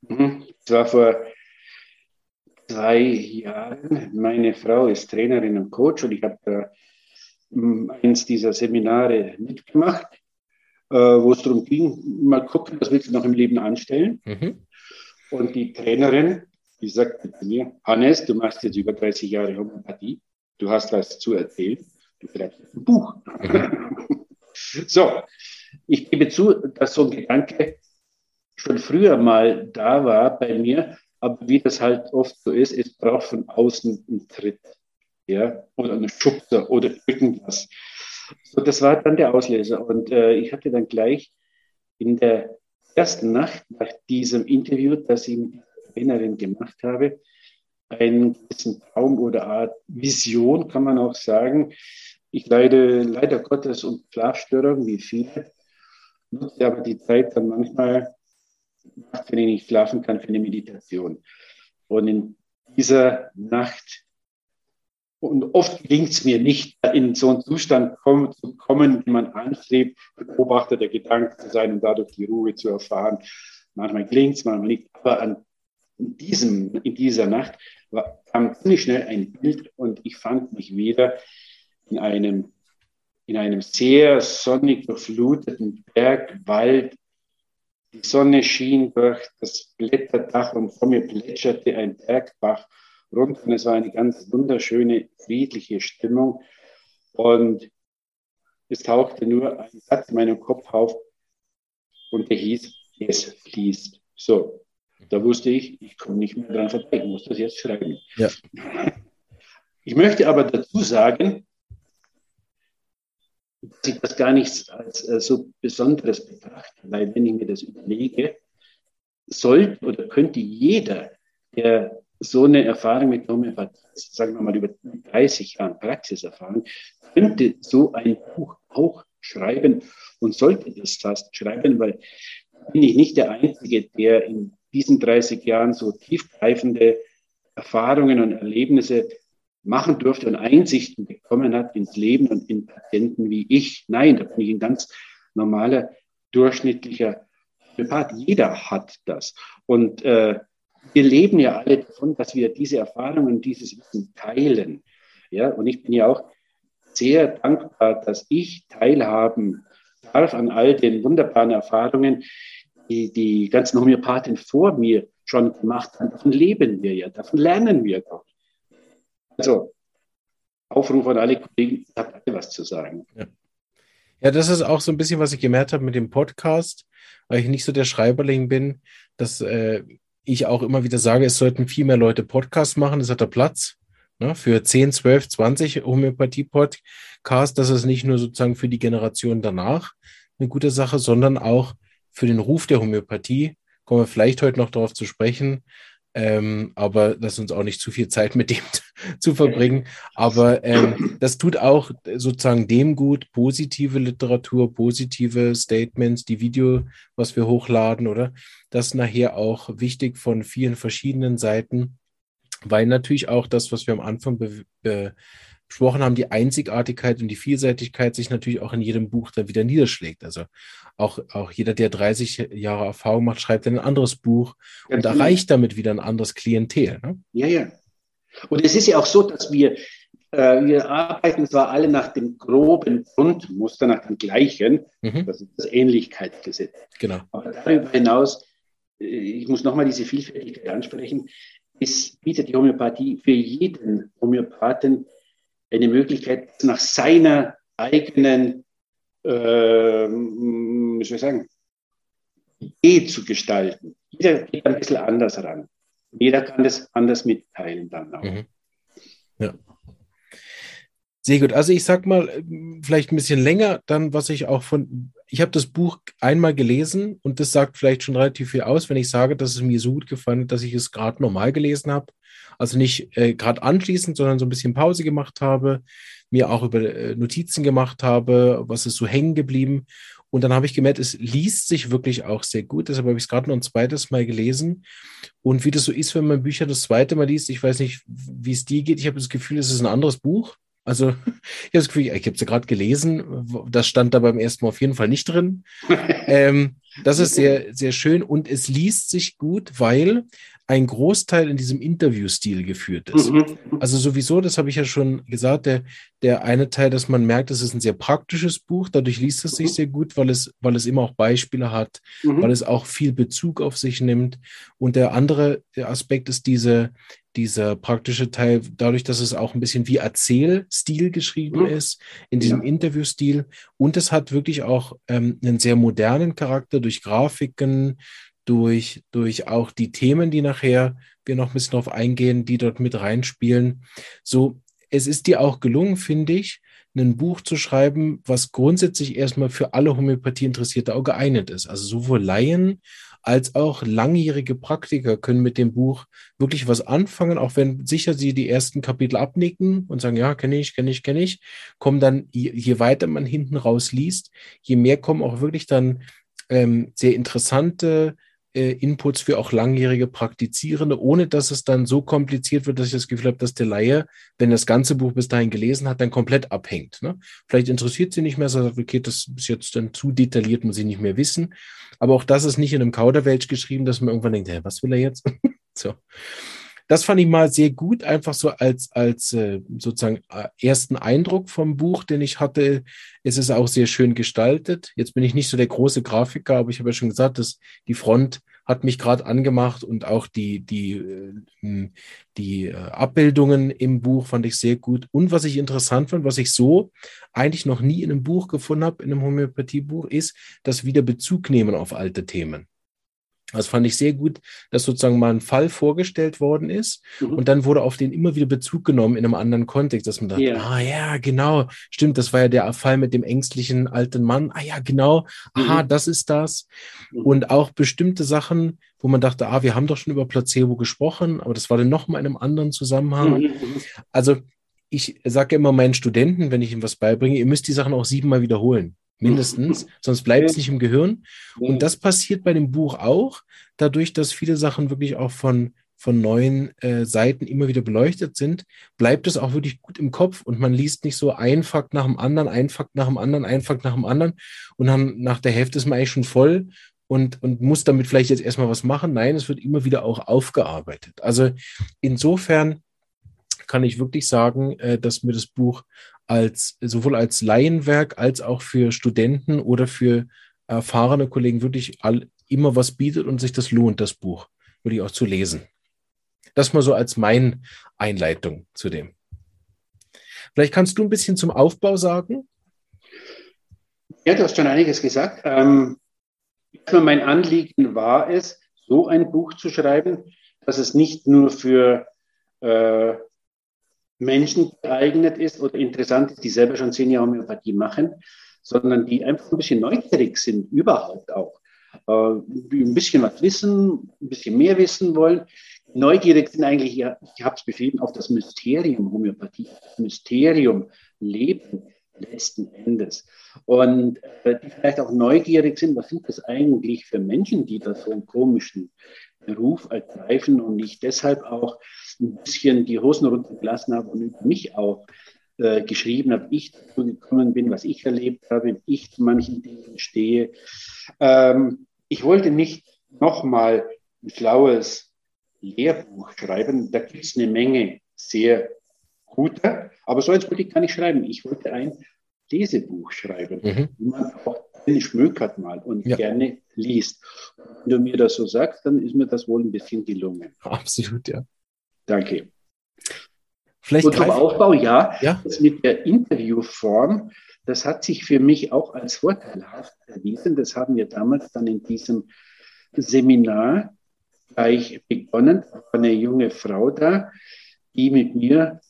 Mhm. Das war vor zwei Jahren. Meine Frau ist Trainerin und Coach und ich habe da hm, eins dieser Seminare mitgemacht, äh, wo es darum ging, mal gucken, was willst du noch im Leben anstellen. Mhm. Und die Trainerin, die sagte zu mir, Hannes, du machst jetzt über 30 Jahre Homöopathie du hast was zu erzählen, du schreibst ein Buch. So, ich gebe zu, dass so ein Gedanke schon früher mal da war bei mir, aber wie das halt oft so ist, es braucht von außen einen Tritt, ja, oder einen Schubser oder irgendwas. So, das war dann der Auslöser. Und äh, ich hatte dann gleich in der ersten Nacht nach diesem Interview, das ich mit der Trainerin gemacht habe, einen gewissen Traum oder Art Vision, kann man auch sagen. Ich leide leider Gottes und Schlafstörungen wie viele, nutze aber die Zeit dann manchmal, wenn ich nicht schlafen kann, für eine Meditation. Und in dieser Nacht, und oft gelingt es mir nicht, in so einen Zustand zu kommen, wie man anstrebt, Beobachter der Gedanken zu sein und dadurch die Ruhe zu erfahren. Manchmal gelingt es, manchmal nicht. Aber an diesem, in dieser Nacht war, kam ziemlich schnell ein Bild und ich fand mich wieder in einem, in einem sehr sonnig durchfluteten Bergwald. Die Sonne schien durch das Blätterdach und vor mir plätscherte ein Bergbach runter und es war eine ganz wunderschöne, friedliche Stimmung. Und es tauchte nur ein Satz in meinem Kopf auf und der hieß, es fließt. So, da wusste ich, ich komme nicht mehr dran vorbei, ich muss das jetzt schreiben. Ja. Ich möchte aber dazu sagen, dass ich das gar nicht als äh, so Besonderes betrachte, weil wenn ich mir das überlege, sollte oder könnte jeder, der so eine Erfahrung mit Homöopathie, sagen wir mal über 30 Jahren Praxiserfahrung, könnte so ein Buch auch schreiben und sollte das fast schreiben, weil bin ich nicht der Einzige, der in diesen 30 Jahren so tiefgreifende Erfahrungen und Erlebnisse machen durfte und Einsichten bekommen hat ins Leben und in Patienten wie ich. Nein, da bin ich ein ganz normaler, durchschnittlicher Part. Jeder hat das. Und äh, wir leben ja alle davon, dass wir diese Erfahrungen und dieses Wissen teilen. Ja, und ich bin ja auch sehr dankbar, dass ich teilhaben darf an all den wunderbaren Erfahrungen, die, die ganzen Homöopathen vor mir schon gemacht haben. Davon leben wir ja, davon lernen wir. Also, Aufruf an alle Kollegen, habt alle was zu sagen. Ja. ja, das ist auch so ein bisschen, was ich gemerkt habe mit dem Podcast, weil ich nicht so der Schreiberling bin, dass äh, ich auch immer wieder sage, es sollten viel mehr Leute Podcasts machen, das hat der Platz. Ne, für 10, 12, 20 Homöopathie-Podcasts, das ist nicht nur sozusagen für die Generation danach eine gute Sache, sondern auch für den Ruf der Homöopathie. Kommen wir vielleicht heute noch darauf zu sprechen. Ähm, aber lass uns auch nicht zu viel Zeit mit dem zu verbringen. Aber ähm, das tut auch sozusagen dem gut, positive Literatur, positive Statements, die Video, was wir hochladen, oder? Das nachher auch wichtig von vielen verschiedenen Seiten, weil natürlich auch das, was wir am Anfang be, be besprochen haben, die Einzigartigkeit und die Vielseitigkeit sich natürlich auch in jedem Buch dann wieder niederschlägt. Also auch, auch jeder, der 30 Jahre Erfahrung macht, schreibt ein anderes Buch ja, und erreicht damit wieder ein anderes Klientel. Ne? Ja, ja. Und es ist ja auch so, dass wir, äh, wir arbeiten zwar alle nach dem groben Grundmuster, nach dem gleichen, mhm. das ist das Ähnlichkeitsgesetz. Genau. Aber darüber hinaus ich muss nochmal diese Vielfältigkeit ansprechen, es bietet die Homöopathie für jeden Homöopathen eine Möglichkeit, nach seiner eigenen, äh, wie soll ich sagen, Idee zu gestalten. Jeder geht ein bisschen anders ran. Jeder kann das anders mitteilen dann auch. Mhm. Ja. Sehr gut. Also ich sag mal, vielleicht ein bisschen länger, dann was ich auch von, ich habe das Buch einmal gelesen und das sagt vielleicht schon relativ viel aus, wenn ich sage, dass es mir so gut gefallen hat, dass ich es gerade normal gelesen habe. Also nicht äh, gerade anschließend, sondern so ein bisschen Pause gemacht habe, mir auch über äh, Notizen gemacht habe, was ist so hängen geblieben. Und dann habe ich gemerkt, es liest sich wirklich auch sehr gut. Deshalb habe ich es gerade noch ein zweites Mal gelesen. Und wie das so ist, wenn man Bücher das zweite Mal liest, ich weiß nicht, wie es dir geht. Ich habe das Gefühl, es ist ein anderes Buch. Also ich habe das Gefühl, ich habe es ja gerade gelesen, das stand da beim ersten Mal auf jeden Fall nicht drin. ähm, das ist sehr, sehr schön und es liest sich gut, weil ein Großteil in diesem Interviewstil geführt ist. Mhm. Also sowieso, das habe ich ja schon gesagt, der, der eine Teil, dass man merkt, es ist ein sehr praktisches Buch, dadurch liest es sich mhm. sehr gut, weil es, weil es immer auch Beispiele hat, mhm. weil es auch viel Bezug auf sich nimmt. Und der andere Aspekt ist diese, dieser praktische Teil, dadurch, dass es auch ein bisschen wie Erzählstil geschrieben mhm. ist, in diesem ja. Interviewstil. Und es hat wirklich auch ähm, einen sehr modernen Charakter durch Grafiken, durch, durch auch die Themen, die nachher wir noch ein bisschen drauf eingehen, die dort mit reinspielen. So, es ist dir auch gelungen, finde ich, ein Buch zu schreiben, was grundsätzlich erstmal für alle Homöopathie-Interessierte auch geeignet ist. Also sowohl Laien als auch langjährige Praktiker können mit dem Buch wirklich was anfangen, auch wenn sicher sie die ersten Kapitel abnicken und sagen, ja, kenne ich, kenne ich, kenne ich, kommen dann, je, weiter man hinten raus liest, je mehr kommen auch wirklich dann ähm, sehr interessante äh, Inputs für auch langjährige Praktizierende, ohne dass es dann so kompliziert wird, dass ich das Gefühl habe, dass der Laie, wenn das ganze Buch bis dahin gelesen hat, dann komplett abhängt. Ne? Vielleicht interessiert sie nicht mehr, sagt, okay, das ist jetzt dann zu detailliert, muss ich nicht mehr wissen. Aber auch das ist nicht in einem Kauderwelsch geschrieben, dass man irgendwann denkt, hey, was will er jetzt? so das fand ich mal sehr gut, einfach so als, als äh, sozusagen äh, ersten Eindruck vom Buch, den ich hatte. Es ist auch sehr schön gestaltet. Jetzt bin ich nicht so der große Grafiker, aber ich habe ja schon gesagt, dass die Front hat mich gerade angemacht und auch die, die, äh, die äh, Abbildungen im Buch fand ich sehr gut. Und was ich interessant fand, was ich so eigentlich noch nie in einem Buch gefunden habe, in einem Homöopathiebuch, ist das wieder Bezug nehmen auf alte Themen. Das fand ich sehr gut, dass sozusagen mal ein Fall vorgestellt worden ist mhm. und dann wurde auf den immer wieder Bezug genommen in einem anderen Kontext, dass man dachte, yeah. ah ja, genau, stimmt, das war ja der Fall mit dem ängstlichen alten Mann, ah ja, genau, aha, mhm. das ist das. Mhm. Und auch bestimmte Sachen, wo man dachte, ah, wir haben doch schon über Placebo gesprochen, aber das war dann nochmal in einem anderen Zusammenhang. Mhm, mhm. Also ich sage immer meinen Studenten, wenn ich ihnen was beibringe, ihr müsst die Sachen auch siebenmal wiederholen mindestens, sonst bleibt es nicht im Gehirn. Und das passiert bei dem Buch auch, dadurch, dass viele Sachen wirklich auch von, von neuen äh, Seiten immer wieder beleuchtet sind, bleibt es auch wirklich gut im Kopf und man liest nicht so ein Fakt nach dem anderen, ein Fakt nach dem anderen, ein Fakt nach dem anderen und dann nach der Hälfte ist man eigentlich schon voll und, und muss damit vielleicht jetzt erstmal was machen. Nein, es wird immer wieder auch aufgearbeitet. Also insofern kann ich wirklich sagen, äh, dass mir das Buch als sowohl als Laienwerk als auch für Studenten oder für erfahrene Kollegen wirklich all, immer was bietet und sich das lohnt, das Buch wirklich auch zu lesen. Das mal so als mein Einleitung zu dem. Vielleicht kannst du ein bisschen zum Aufbau sagen? Ja, du hast schon einiges gesagt. Ähm, mein Anliegen war es, so ein Buch zu schreiben, dass es nicht nur für äh, Menschen geeignet ist oder interessant ist, die selber schon zehn Jahre Homöopathie machen, sondern die einfach ein bisschen neugierig sind, überhaupt auch. Äh, die ein bisschen was wissen, ein bisschen mehr wissen wollen. Neugierig sind eigentlich, ja, ich habe es beschrieben, auf das Mysterium Homöopathie, das Mysterium Leben letzten Endes. Und äh, die vielleicht auch neugierig sind, was sind das eigentlich für Menschen, die da so einen komischen Beruf ergreifen und ich deshalb auch ein bisschen die Hosen runtergelassen habe und über mich auch äh, geschrieben habe, ich dazu gekommen bin, was ich erlebt habe, wie ich zu manchen Dingen stehe. Ähm, ich wollte nicht nochmal ein schlaues Lehrbuch schreiben. Da gibt es eine Menge sehr guter, aber so eins wollte ich gar nicht schreiben. Ich wollte ein Lesebuch schreiben, mhm. wie man auch schmökert mal und ja. gerne liest. Wenn du mir das so sagst, dann ist mir das wohl ein bisschen gelungen. Absolut, ja. Danke. Vielleicht und zum Aufbau, ja, ja. Das mit der Interviewform, das hat sich für mich auch als vorteilhaft erwiesen. Das haben wir damals dann in diesem Seminar gleich begonnen. Da war eine junge Frau da, die mit mir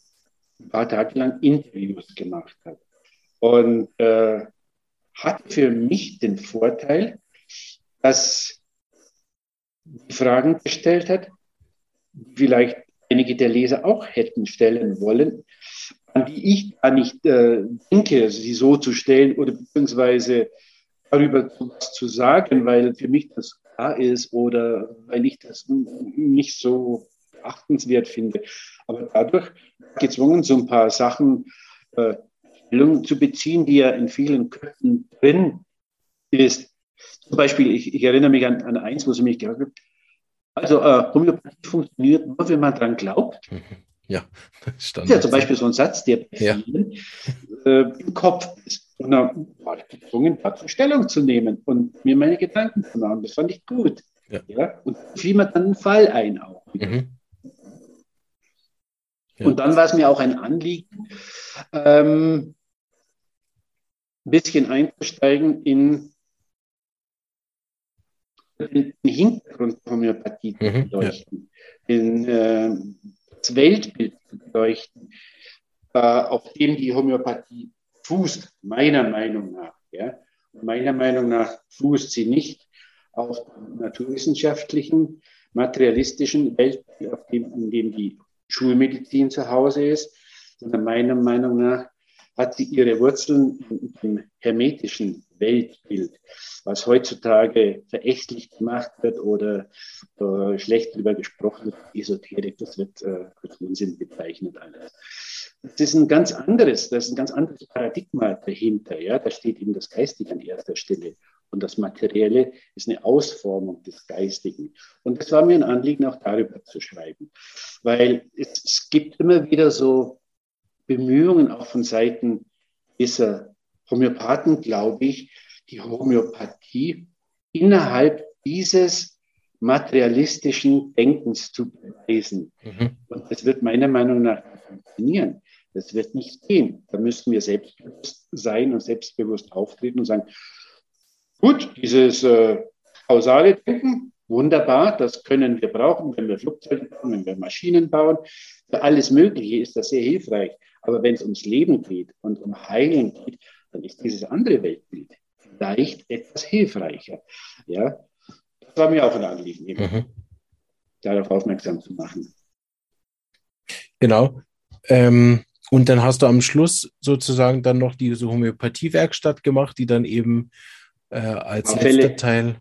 ein paar Tage lang Interviews gemacht hat. Und äh, hat für mich den Vorteil, dass die Fragen gestellt hat, vielleicht einige der Leser auch hätten stellen wollen, an die ich gar nicht äh, denke, sie so zu stellen oder beziehungsweise darüber was zu sagen, weil für mich das klar ist oder weil ich das nicht so achtenswert finde. Aber dadurch gezwungen, so ein paar Sachen äh, zu beziehen, die ja in vielen Köpfen drin ist. Zum Beispiel, ich, ich erinnere mich an, an eins, wo sie mich gesagt hat, also äh, Homöopathie funktioniert nur, wenn man dran glaubt. Ja, stand. Ja, zum Beispiel so ein Satz, der ja. vielen äh, im Kopf ist. Und dann war ich gezwungen, dazu Stellung zu nehmen und mir meine Gedanken zu machen. Das fand ich gut. Ja. ja? Und fiel mir dann einen Fall ein auch. Mhm. Ja. Und dann war es mir auch ein Anliegen, ähm, ein bisschen einzusteigen in den Hintergrund der Homöopathie zu mhm, beleuchten, ja. den, äh, das Weltbild zu beleuchten, äh, auf dem die Homöopathie fußt, meiner Meinung nach. Ja? Meiner Meinung nach fußt sie nicht auf naturwissenschaftlichen, materialistischen Weltbild, auf dem, in dem die Schulmedizin zu Hause ist, sondern meiner Meinung nach hat sie ihre Wurzeln im hermetischen Weltbild, was heutzutage verächtlich gemacht wird oder äh, schlecht darüber gesprochen wird, Esoterik, das wird äh, als Unsinn bezeichnet alles. Das ist ein ganz anderes, das ist ein ganz anderes Paradigma dahinter. Ja? Da steht eben das Geistige an erster Stelle. Und das Materielle ist eine Ausformung des Geistigen. Und es war mir ein Anliegen, auch darüber zu schreiben. Weil es, es gibt immer wieder so Bemühungen auch von Seiten dieser Homöopathen, glaube ich, die Homöopathie innerhalb dieses materialistischen Denkens zu beweisen. Mhm. Und das wird meiner Meinung nach funktionieren. Das wird nicht gehen. Da müssen wir selbstbewusst sein und selbstbewusst auftreten und sagen, gut, dieses äh, kausale Denken, wunderbar, das können wir brauchen, wenn wir Flugzeuge bauen, wenn wir Maschinen bauen. Für alles Mögliche ist das sehr hilfreich. Aber wenn es ums Leben geht und um Heilen geht, dann ist dieses andere Weltbild vielleicht etwas hilfreicher. Ja, das war mir auch ein Anliegen, mhm. darauf aufmerksam zu machen. Genau. Ähm, und dann hast du am Schluss sozusagen dann noch diese Homöopathie-Werkstatt gemacht, die dann eben äh, als Abfälle. letzter Teil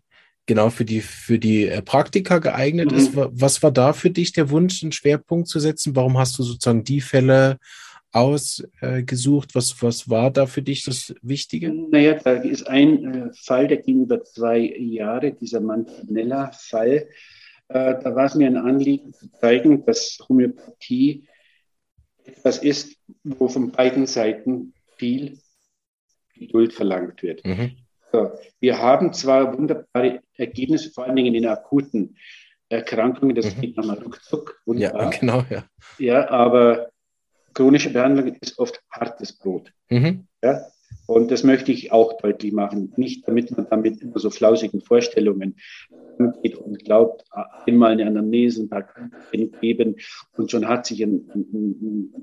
genau für die, für die äh, Praktika geeignet mhm. ist. Was war da für dich der Wunsch, einen Schwerpunkt zu setzen? Warum hast du sozusagen die Fälle ausgesucht? Was, was war da für dich das Wichtige? Naja, da ist ein äh, Fall, der ging über zwei Jahre, dieser Mantinella-Fall. Äh, da war es mir ein Anliegen zu zeigen, dass Homöopathie etwas ist, wo von beiden Seiten viel Geduld verlangt wird. Mhm. So, wir haben zwar wunderbare Ergebnisse, vor allen Dingen in akuten Erkrankungen, das mhm. geht nochmal ruckzuck. Wunderbar. Ja, genau, ja. Ja, aber chronische Behandlung ist oft hartes Brot. Mhm. Ja? Und das möchte ich auch deutlich machen. Nicht, damit man damit immer so flausigen Vorstellungen geht und glaubt, einmal eine Anamnese, ein paar Krankheiten geben und schon hat sich ein, ein,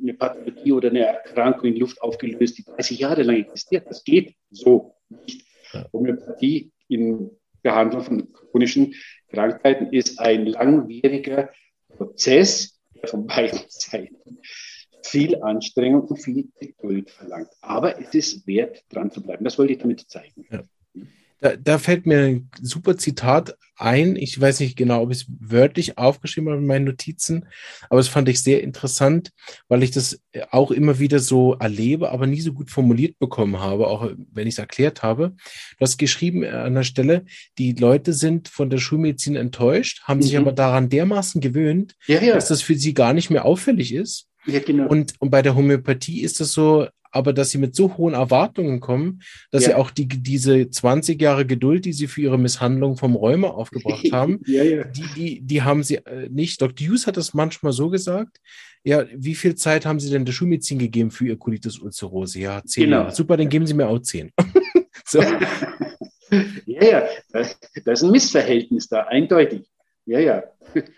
eine Pathologie oder eine Erkrankung in Luft aufgelöst, die 30 Jahre lang existiert. Das geht so nicht. Homöopathie in Behandlung von chronischen Krankheiten ist ein langwieriger Prozess, von beiden Seiten viel Anstrengung und viel Geduld verlangt. Aber es ist wert, dran zu bleiben. Das wollte ich damit zeigen. Ja. Da, da, fällt mir ein super Zitat ein. Ich weiß nicht genau, ob ich es wörtlich aufgeschrieben habe in meinen Notizen, aber es fand ich sehr interessant, weil ich das auch immer wieder so erlebe, aber nie so gut formuliert bekommen habe, auch wenn ich es erklärt habe. Du hast geschrieben an der Stelle, die Leute sind von der Schulmedizin enttäuscht, haben mhm. sich aber daran dermaßen gewöhnt, ja, ja. dass das für sie gar nicht mehr auffällig ist. Ja, genau. und, und bei der Homöopathie ist das so, aber dass sie mit so hohen Erwartungen kommen, dass ja. sie auch die, diese 20 Jahre Geduld, die sie für ihre Misshandlung vom Rheuma aufgebracht haben, ja, ja. Die, die, die haben sie äh, nicht. Dr. Hughes hat das manchmal so gesagt. Ja, wie viel Zeit haben Sie denn der Schulmedizin gegeben für Ihr Colitis ulcerose? Ja, zehn genau. Jahre. Super, dann geben Sie mir auch zehn. so. Ja, ja, das, das ist ein Missverhältnis da, eindeutig. Ja, ja.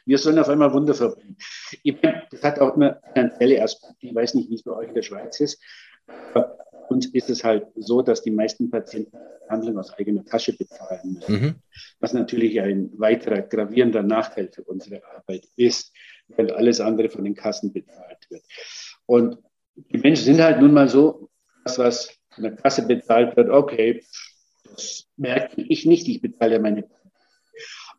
Wir sollen auf einmal Wunder verbringen. Ich meine, das hat auch eine finanzielle Aspekte. Ich weiß nicht, wie es bei euch in der Schweiz ist. Bei uns ist es halt so, dass die meisten Patienten Handlung aus eigener Tasche bezahlen müssen. Mhm. Was natürlich ein weiterer gravierender Nachteil für unsere Arbeit ist, weil alles andere von den Kassen bezahlt wird. Und die Menschen sind halt nun mal so, das, was von der Kasse bezahlt wird, okay, das merke ich nicht, ich bezahle ja meine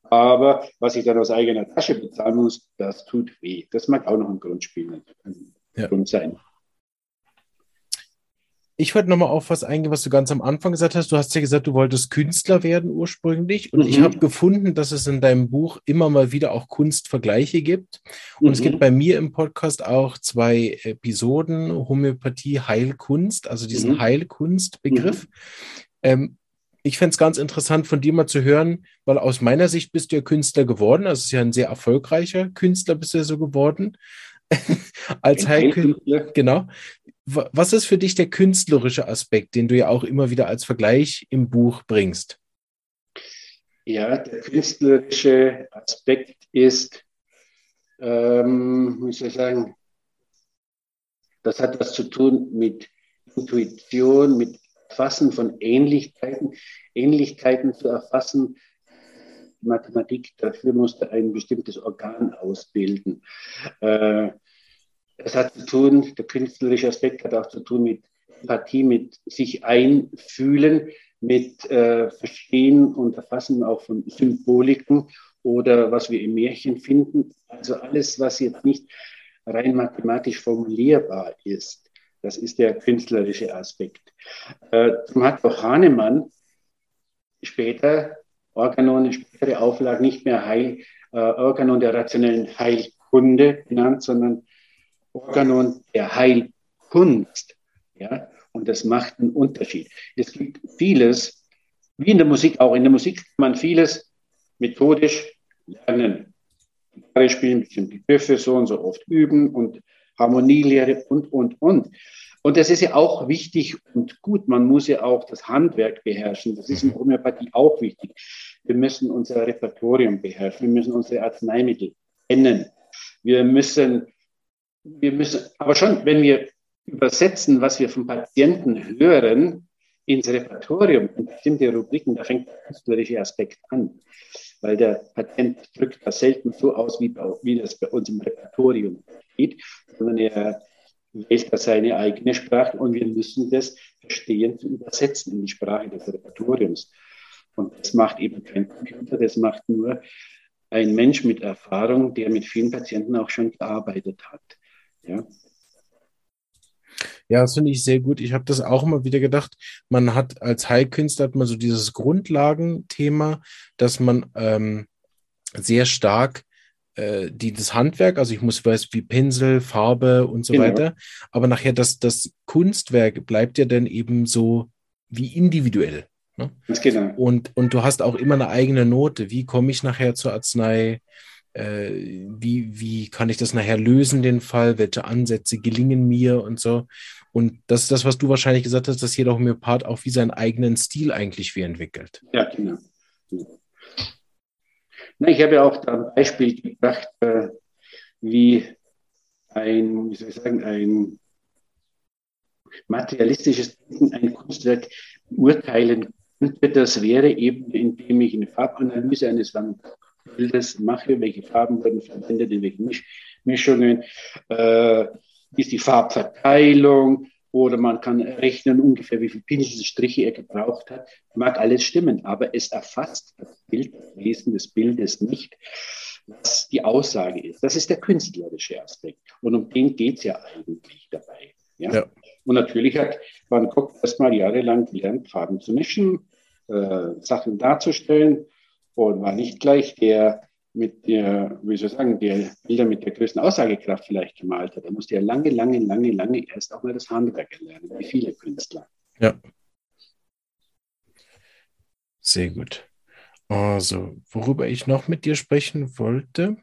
aber was ich dann aus eigener Tasche bezahlen muss, das tut weh. Das mag auch noch ein Grund spielen, ein ja. Grund sein. Ich wollte nochmal auf was eingehen, was du ganz am Anfang gesagt hast. Du hast ja gesagt, du wolltest Künstler werden ursprünglich. Und mhm. ich habe gefunden, dass es in deinem Buch immer mal wieder auch Kunstvergleiche gibt. Und mhm. es gibt bei mir im Podcast auch zwei Episoden, Homöopathie, Heilkunst, also diesen mhm. Heilkunstbegriff. Mhm. Ähm, ich fände es ganz interessant von dir mal zu hören, weil aus meiner Sicht bist du ja Künstler geworden. Also es ist ja ein sehr erfolgreicher Künstler bist du ja so geworden. Als Heilkünstler. Genau. Was ist für dich der künstlerische Aspekt, den du ja auch immer wieder als Vergleich im Buch bringst? Ja, der künstlerische Aspekt ist, ähm, wie soll ich sagen, das hat was zu tun mit Intuition, mit Erfassen von Ähnlichkeiten, Ähnlichkeiten zu erfassen. Mathematik dafür musste ein bestimmtes Organ ausbilden. Äh, es hat zu tun, der künstlerische Aspekt hat auch zu tun mit Empathie, mit sich einfühlen, mit äh, Verstehen und Erfassen auch von Symboliken oder was wir im Märchen finden. Also alles, was jetzt nicht rein mathematisch formulierbar ist. Das ist der künstlerische Aspekt. Äh, hat auch Hahnemann später Organon, eine spätere Auflage nicht mehr Heil, äh, Organon der rationellen Heilkunde genannt, sondern Organon der Heilkunst. Ja? Und das macht einen Unterschied. Es gibt vieles, wie in der Musik auch. In der Musik kann man vieles methodisch lernen. Gitarre spielen, bestimmte Griffe so und so oft üben und Harmonielehre und, und, und. Und das ist ja auch wichtig und gut. Man muss ja auch das Handwerk beherrschen. Das ist in mhm. Homöopathie auch wichtig. Wir müssen unser Repertorium beherrschen. Wir müssen unsere Arzneimittel kennen. Wir müssen, wir müssen, aber schon, wenn wir übersetzen, was wir vom Patienten hören, ins Repertorium, in bestimmte Rubriken, da fängt der künstlerische Aspekt an. Weil der Patient drückt das selten so aus, wie, wie das bei uns im Repertorium geht, sondern er wählt da seine eigene Sprache und wir müssen das verstehen zu übersetzen in die Sprache des Repertoriums. Und das macht eben kein Computer, das macht nur ein Mensch mit Erfahrung, der mit vielen Patienten auch schon gearbeitet hat. Ja. Ja, das finde ich sehr gut. Ich habe das auch immer wieder gedacht. Man hat als Heilkünstler hat man so dieses Grundlagenthema, dass man ähm, sehr stark äh, die, das Handwerk, also ich muss weiß, wie Pinsel, Farbe und so genau. weiter. Aber nachher das, das Kunstwerk bleibt ja dann eben so wie individuell. Ne? Genau. Und, und du hast auch immer eine eigene Note. Wie komme ich nachher zur Arznei? Äh, wie, wie kann ich das nachher lösen, den Fall? Welche Ansätze gelingen mir und so? Und das ist das, was du wahrscheinlich gesagt hast, dass jeder Homöopath auch wie seinen eigenen Stil eigentlich wie entwickelt. Ja, genau. Na, ich habe ja auch da ein Beispiel gebracht, äh, wie ein, wie soll ich sagen, ein materialistisches Denken ein Kunstwerk beurteilen könnte. Das wäre eben, indem ich eine Farbanalyse eines Wandbildes mache, welche Farben werden verwendet, in welchen Misch Mischungen, äh, ist die Farbverteilung, oder man kann rechnen ungefähr, wie viele Pinselstriche er gebraucht hat. Mag alles stimmen, aber es erfasst das Bild, das Wesen des Bildes nicht, was die Aussage ist. Das ist der künstlerische Aspekt. Und um den geht es ja eigentlich dabei. Ja? ja? Und natürlich hat Van Gogh erstmal jahrelang gelernt, Farben zu mischen, äh, Sachen darzustellen und war nicht gleich der mit der, wie soll ich sagen, der Bilder mit der größten Aussagekraft vielleicht gemalt hat, der musste ja lange, lange, lange, lange erst auch mal das Handwerk erlernen, wie viele Künstler. Ja. Sehr gut. Also, worüber ich noch mit dir sprechen wollte,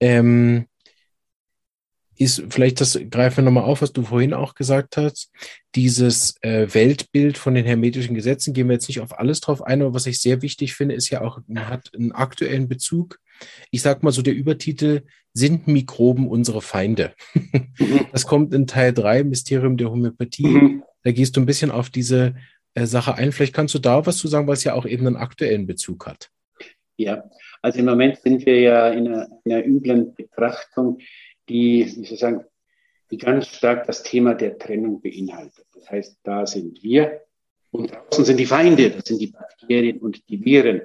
ähm, ist vielleicht, das greifen wir nochmal auf, was du vorhin auch gesagt hast, dieses äh, Weltbild von den hermetischen Gesetzen, gehen wir jetzt nicht auf alles drauf ein, aber was ich sehr wichtig finde, ist ja auch, man hat einen aktuellen Bezug. Ich sag mal so, der Übertitel sind Mikroben unsere Feinde. das kommt in Teil 3, Mysterium der Homöopathie. Mhm. Da gehst du ein bisschen auf diese äh, Sache ein. Vielleicht kannst du da was zu sagen, was ja auch eben einen aktuellen Bezug hat. Ja, also im Moment sind wir ja in einer, in einer üblen Betrachtung die, wie soll ich sagen, die ganz stark das Thema der Trennung beinhaltet. Das heißt, da sind wir und draußen sind die Feinde, das sind die Bakterien und die Viren.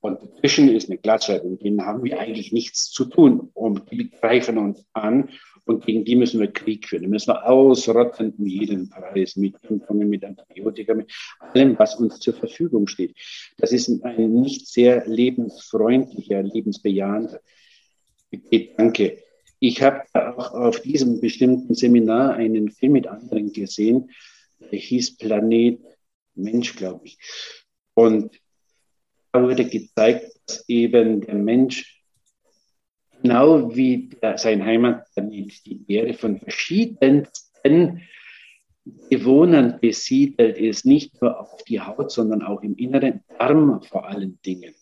Und dazwischen ist eine Glasscheibe, mit denen haben wir eigentlich nichts zu tun. Und die greifen uns an und gegen die müssen wir Krieg führen. Die müssen wir ausrotten um jeden Preis mit Impfungen, mit Antibiotika, mit allem, was uns zur Verfügung steht. Das ist ein nicht sehr lebensfreundlicher, lebensbejahender Gedanke. Ich habe auch auf diesem bestimmten Seminar einen Film mit anderen gesehen, der hieß Planet Mensch, glaube ich. Und da wurde gezeigt, dass eben der Mensch genau wie der, sein Heimatplanet, die Erde, von verschiedensten Bewohnern besiedelt ist, nicht nur auf die Haut, sondern auch im inneren Darm vor allen Dingen.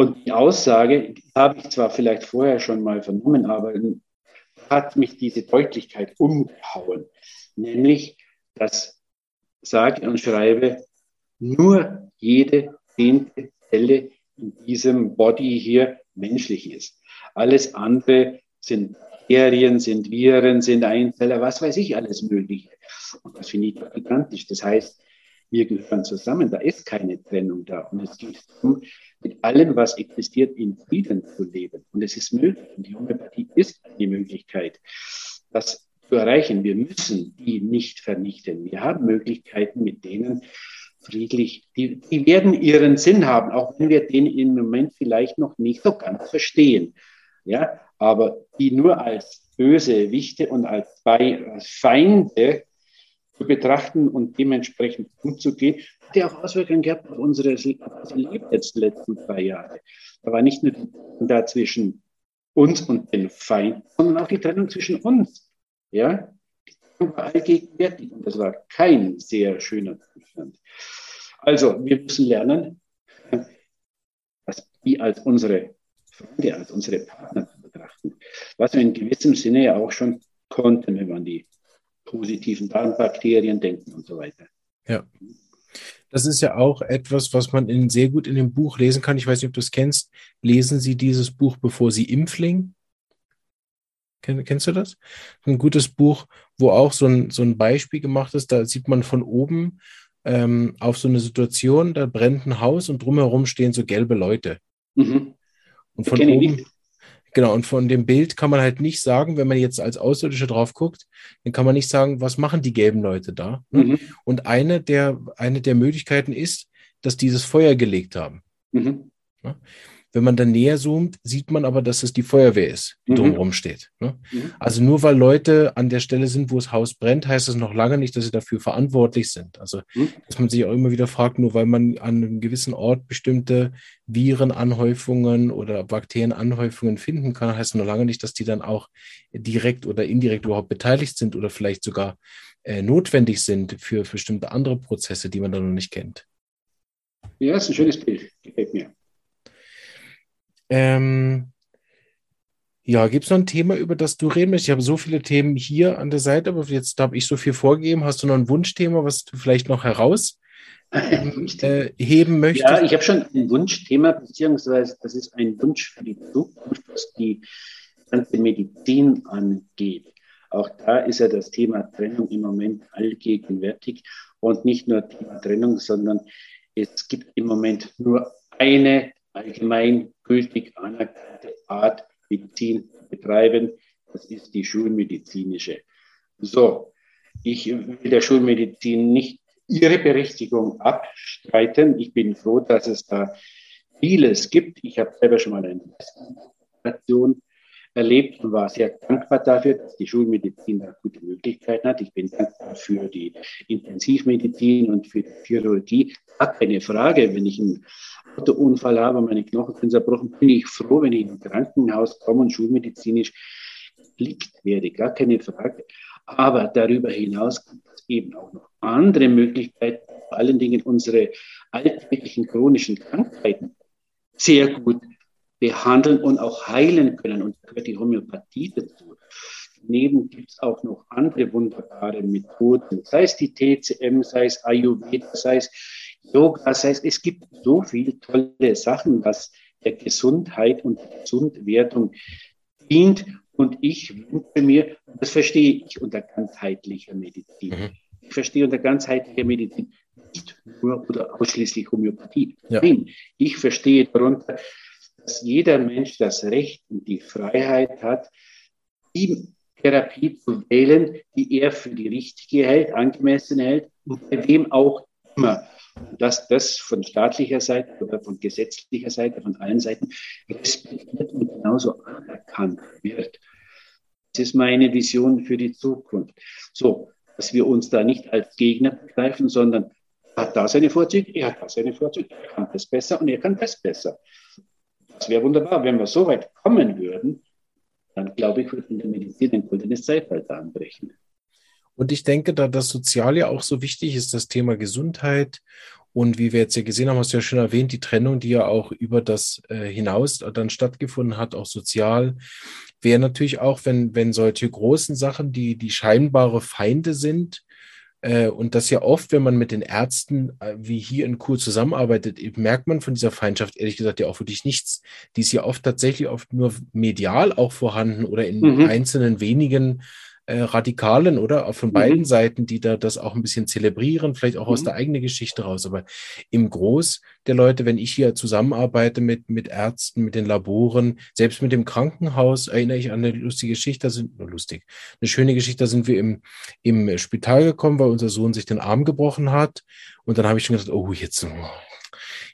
Und die Aussage die habe ich zwar vielleicht vorher schon mal vernommen, aber hat mich diese Deutlichkeit umgehauen. Nämlich, dass sage und schreibe, nur jede zehnte Zelle in diesem Body hier menschlich ist. Alles andere sind Bakterien, sind Viren, sind Einzeller, was weiß ich, alles Mögliche. Und das finde ich gigantisch. Das heißt, wir gehören zusammen, da ist keine Trennung da. Und es geht darum, mit allem, was existiert, in Frieden zu leben. Und es ist möglich. Und die Homöopathie ist die Möglichkeit, das zu erreichen. Wir müssen die nicht vernichten. Wir haben Möglichkeiten, mit denen friedlich, die, die werden ihren Sinn haben, auch wenn wir den im Moment vielleicht noch nicht so ganz verstehen. Ja, aber die nur als böse Wichte und als Feinde zu betrachten und dementsprechend umzugehen, hat ja auch Auswirkungen gehabt auf unsere, Leben jetzt die letzten zwei Jahre. Da war nicht nur die Trennung da zwischen uns und den Feind, sondern auch die Trennung zwischen uns. Ja, die Trennung war allgegenwärtig und das war kein sehr schöner Zustand. Also, wir müssen lernen, dass die als unsere Freunde, als unsere Partner zu betrachten. Was wir in gewissem Sinne ja auch schon konnten, wenn man die positiven Darmbakterien denken und so weiter. Ja. Das ist ja auch etwas, was man in, sehr gut in dem Buch lesen kann. Ich weiß nicht, ob du es kennst. Lesen Sie dieses Buch, bevor Sie Impfling? Kenn, kennst du das? Ein gutes Buch, wo auch so ein, so ein Beispiel gemacht ist. Da sieht man von oben ähm, auf so eine Situation, da brennt ein Haus und drumherum stehen so gelbe Leute. Mhm. Und von oben, Genau, und von dem Bild kann man halt nicht sagen, wenn man jetzt als Außerirdische drauf guckt, dann kann man nicht sagen, was machen die gelben Leute da. Ne? Mhm. Und eine der, eine der Möglichkeiten ist, dass dieses Feuer gelegt haben. Mhm. Ja? Wenn man dann näher zoomt, sieht man aber, dass es die Feuerwehr ist, die mhm. drumherum steht. Ne? Mhm. Also nur weil Leute an der Stelle sind, wo das Haus brennt, heißt das noch lange nicht, dass sie dafür verantwortlich sind. Also, mhm. dass man sich auch immer wieder fragt, nur weil man an einem gewissen Ort bestimmte Virenanhäufungen oder Bakterienanhäufungen finden kann, heißt noch lange nicht, dass die dann auch direkt oder indirekt überhaupt beteiligt sind oder vielleicht sogar äh, notwendig sind für bestimmte andere Prozesse, die man dann noch nicht kennt. Ja, ist ein schönes Bild. Ähm, ja, gibt es noch ein Thema, über das du reden möchtest? Ich habe so viele Themen hier an der Seite, aber jetzt habe ich so viel vorgegeben. Hast du noch ein Wunschthema, was du vielleicht noch herausheben äh, möchtest? Ja, ich habe schon ein Wunschthema, beziehungsweise das ist ein Wunsch für die Zukunft, was die ganze Medizin angeht. Auch da ist ja das Thema Trennung im Moment allgegenwärtig und nicht nur Thema Trennung, sondern es gibt im Moment nur eine allgemein gültig anerkannte Art, Medizin betreiben. Das ist die schulmedizinische. So, ich will der Schulmedizin nicht ihre Berechtigung abstreiten. Ich bin froh, dass es da vieles gibt. Ich habe selber schon mal eine Station erlebt und war sehr dankbar dafür, dass die Schulmedizin da gute Möglichkeiten hat. Ich bin dankbar für die Intensivmedizin und für die Chirurgie. Gar keine Frage, wenn ich einen Autounfall habe meine Knochen sind zerbrochen, bin ich froh, wenn ich in ein Krankenhaus komme und schulmedizinisch liegt werde. Gar keine Frage. Aber darüber hinaus gibt es eben auch noch andere Möglichkeiten, vor allen Dingen unsere alltäglichen chronischen Krankheiten sehr gut behandeln und auch heilen können. Und da gehört die Homöopathie dazu. Daneben gibt es auch noch andere wunderbare Methoden, sei es die TCM, sei es Ayurveda, sei es Yoga, sei es, es gibt so viele tolle Sachen, was der Gesundheit und der Gesundwerdung dient. Und ich wünsche mir, das verstehe ich unter ganzheitlicher Medizin. Mhm. Ich verstehe unter ganzheitlicher Medizin nicht nur oder ausschließlich Homöopathie. Ja. Nein, ich verstehe darunter dass jeder Mensch das Recht und die Freiheit hat, die Therapie zu wählen, die er für die richtige hält, angemessen hält und bei wem auch immer. dass das von staatlicher Seite oder von gesetzlicher Seite, von allen Seiten respektiert und genauso anerkannt wird. Das ist meine Vision für die Zukunft. So, dass wir uns da nicht als Gegner begreifen, sondern er hat da seine Vorzüge, er hat da seine Vorzüge, er kann das besser und er kann das besser. Das wäre wunderbar. Wenn wir so weit kommen würden, dann glaube ich, würde in der Medizin ein goldenes Zeitalter anbrechen. Und ich denke, da das Sozial ja auch so wichtig ist, das Thema Gesundheit und wie wir jetzt ja gesehen haben, hast du ja schon erwähnt, die Trennung, die ja auch über das äh, hinaus dann stattgefunden hat, auch sozial, wäre natürlich auch, wenn, wenn solche großen Sachen, die, die scheinbare Feinde sind, und das ja oft, wenn man mit den Ärzten äh, wie hier in Kur zusammenarbeitet, merkt man von dieser Feindschaft ehrlich gesagt ja auch wirklich nichts. Die ist ja oft tatsächlich oft nur medial auch vorhanden oder in mhm. einzelnen wenigen äh, Radikalen, oder? Von mhm. beiden Seiten, die da das auch ein bisschen zelebrieren, vielleicht auch mhm. aus der eigenen Geschichte raus. Aber im Groß der Leute, wenn ich hier zusammenarbeite mit, mit Ärzten, mit den Laboren, selbst mit dem Krankenhaus, erinnere ich an eine lustige Geschichte, da sind, nur lustig, eine schöne Geschichte, da sind wir im, im Spital gekommen, weil unser Sohn sich den Arm gebrochen hat. Und dann habe ich schon gedacht, oh, jetzt,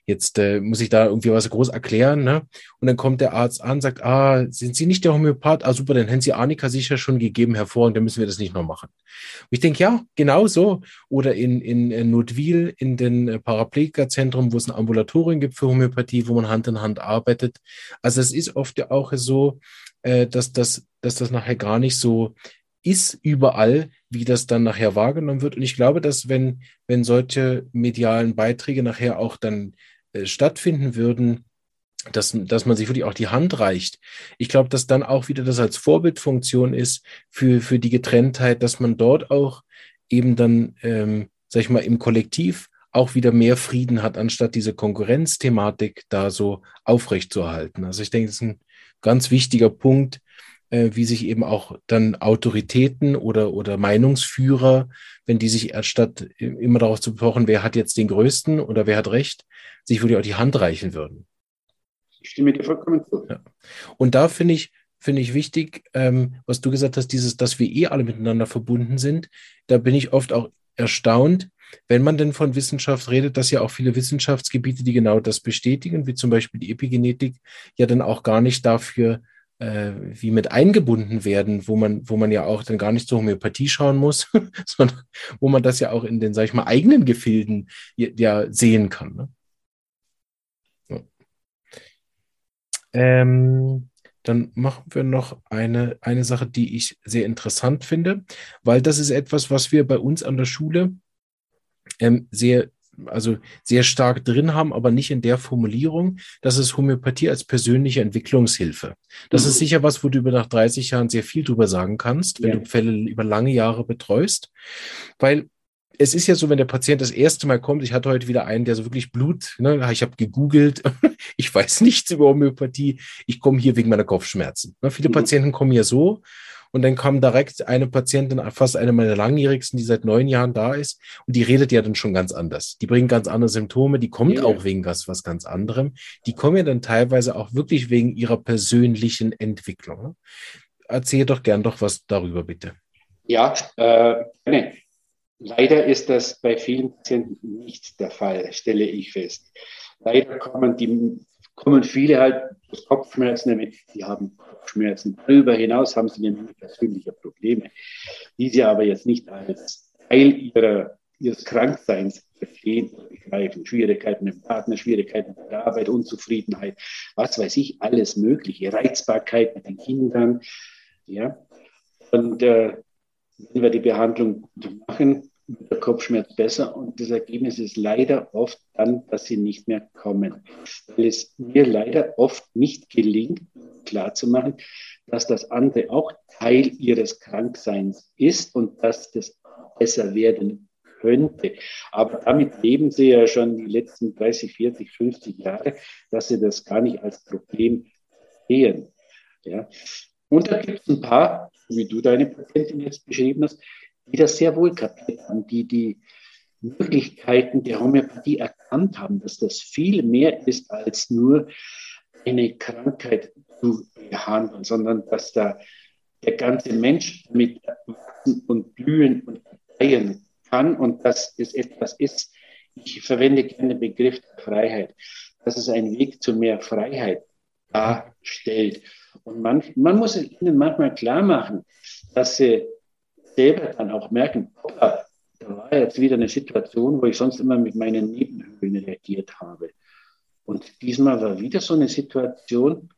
Jetzt äh, muss ich da irgendwie was groß erklären, ne? Und dann kommt der Arzt an, sagt, ah, sind Sie nicht der Homöopath? Ah, super, dann hätten Sie Annika sicher schon gegeben, hervorragend, dann müssen wir das nicht noch machen. Und ich denke, ja, genau so. Oder in, in, in Notwil, in den äh, Paraplegikerzentrum, wo es ein Ambulatorium gibt für Homöopathie, wo man Hand in Hand arbeitet. Also es ist oft ja auch so, äh, dass, das, dass das nachher gar nicht so ist überall, wie das dann nachher wahrgenommen wird. Und ich glaube, dass wenn, wenn solche medialen Beiträge nachher auch dann äh, stattfinden würden, dass, dass man sich wirklich auch die Hand reicht. Ich glaube, dass dann auch wieder das als Vorbildfunktion ist für, für die Getrenntheit, dass man dort auch eben dann, ähm, sag ich mal, im Kollektiv auch wieder mehr Frieden hat, anstatt diese Konkurrenzthematik da so aufrechtzuerhalten. Also ich denke, das ist ein ganz wichtiger Punkt, äh, wie sich eben auch dann Autoritäten oder, oder Meinungsführer, wenn die sich anstatt immer darauf zu pochen, wer hat jetzt den größten oder wer hat recht, sich wirklich auch die Hand reichen würden. Ich stimme dir vollkommen zu. Ja. Und da finde ich, finde ich wichtig, ähm, was du gesagt hast, dieses, dass wir eh alle miteinander verbunden sind. Da bin ich oft auch erstaunt, wenn man denn von Wissenschaft redet, dass ja auch viele Wissenschaftsgebiete, die genau das bestätigen, wie zum Beispiel die Epigenetik, ja dann auch gar nicht dafür äh, wie mit eingebunden werden, wo man, wo man ja auch dann gar nicht zur Homöopathie schauen muss, sondern wo man das ja auch in den, sag ich mal, eigenen Gefilden ja, sehen kann. Ne? Ähm, dann machen wir noch eine, eine Sache, die ich sehr interessant finde, weil das ist etwas, was wir bei uns an der Schule ähm, sehr also sehr stark drin haben, aber nicht in der Formulierung. Das ist Homöopathie als persönliche Entwicklungshilfe. Das mhm. ist sicher was, wo du über nach 30 Jahren sehr viel drüber sagen kannst, wenn ja. du Fälle über lange Jahre betreust. Weil es ist ja so, wenn der Patient das erste Mal kommt, ich hatte heute wieder einen, der so wirklich Blut, ne, ich habe gegoogelt, ich weiß nichts über Homöopathie, ich komme hier wegen meiner Kopfschmerzen. Ne, viele mhm. Patienten kommen ja so und dann kam direkt eine Patientin, fast eine meiner langjährigsten, die seit neun Jahren da ist. Und die redet ja dann schon ganz anders. Die bringt ganz andere Symptome. Die kommt ja. auch wegen was, was ganz anderem. Die kommen ja dann teilweise auch wirklich wegen ihrer persönlichen Entwicklung. Erzähl doch gern doch was darüber, bitte. Ja, äh, nee. leider ist das bei vielen Patienten nicht der Fall, stelle ich fest. Leider kommen die kommen viele halt aus Kopfschmerzen damit, die haben Kopfschmerzen. Darüber hinaus haben sie nämlich persönliche Probleme, die sie aber jetzt nicht als Teil ihrer, ihres Krankseins verstehen oder begreifen. Schwierigkeiten dem Partner, Schwierigkeiten mit der Arbeit, Unzufriedenheit, was weiß ich, alles Mögliche, Reizbarkeit mit den Kindern. Ja. Und äh, wenn wir die Behandlung machen, wird der Kopfschmerz besser und das Ergebnis ist leider oft dann, dass sie nicht mehr kommen. Weil es mir leider oft nicht gelingt, klarzumachen, dass das andere auch Teil ihres Krankseins ist und dass das besser werden könnte. Aber damit leben sie ja schon die letzten 30, 40, 50 Jahre, dass sie das gar nicht als Problem sehen. Ja. Und da gibt es ein paar, wie du deine Patientin jetzt beschrieben hast, die das sehr wohl kapiert haben, die die Möglichkeiten der Homöopathie erkannt haben, dass das viel mehr ist als nur eine Krankheit zu behandeln, sondern dass da der ganze Mensch mit wachsen und blühen und gedeihen kann und dass es etwas ist. Ich verwende gerne den Begriff der Freiheit, dass es einen Weg zu mehr Freiheit darstellt. Und man, man muss ihnen manchmal klar machen, dass sie selber dann auch merken, da war jetzt wieder eine Situation, wo ich sonst immer mit meinen Nebenhöhlen reagiert habe. Und diesmal war wieder so eine Situation,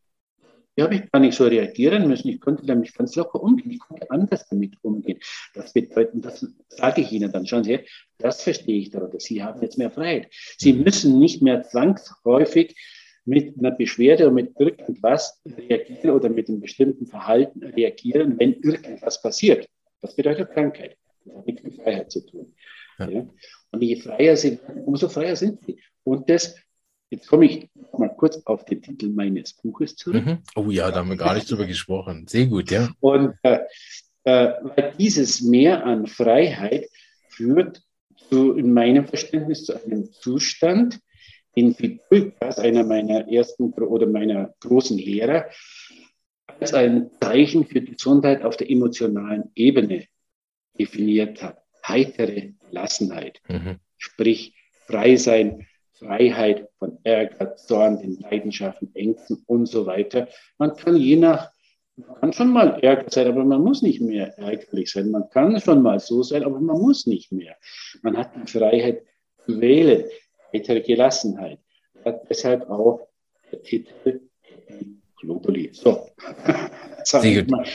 die habe ich gar nicht so reagieren müssen. Ich konnte damit ganz locker umgehen. Ich konnte anders damit umgehen. Das bedeutet, das sage ich Ihnen dann schon sehr, das verstehe ich darunter. Sie haben jetzt mehr Freiheit. Sie müssen nicht mehr zwangsläufig mit einer Beschwerde und mit irgendwas reagieren oder mit einem bestimmten Verhalten reagieren, wenn irgendwas passiert. Das bedeutet Krankheit. Das hat nichts mit Freiheit zu tun. Ja. Ja. Und je freier sie werden, umso freier sind sie. Und das, jetzt komme ich mal kurz auf den Titel meines Buches zurück. Mhm. Oh ja, da haben wir gar nicht drüber gesprochen. Sehr gut, ja. Und äh, äh, weil dieses Mehr an Freiheit führt zu, in meinem Verständnis zu einem Zustand, den Fidulkas, einer meiner ersten oder meiner großen Lehrer, als ein Zeichen für Gesundheit auf der emotionalen Ebene definiert hat. Heitere Gelassenheit, mhm. sprich frei sein, Freiheit von Ärger, Zorn, den Leidenschaften, Ängsten und so weiter. Man kann je nach, man kann schon mal ärgerlich sein, aber man muss nicht mehr ärgerlich sein. Man kann schon mal so sein, aber man muss nicht mehr. Man hat die Freiheit zu wählen, heitere Gelassenheit. Hat deshalb auch der Titel Globally. So.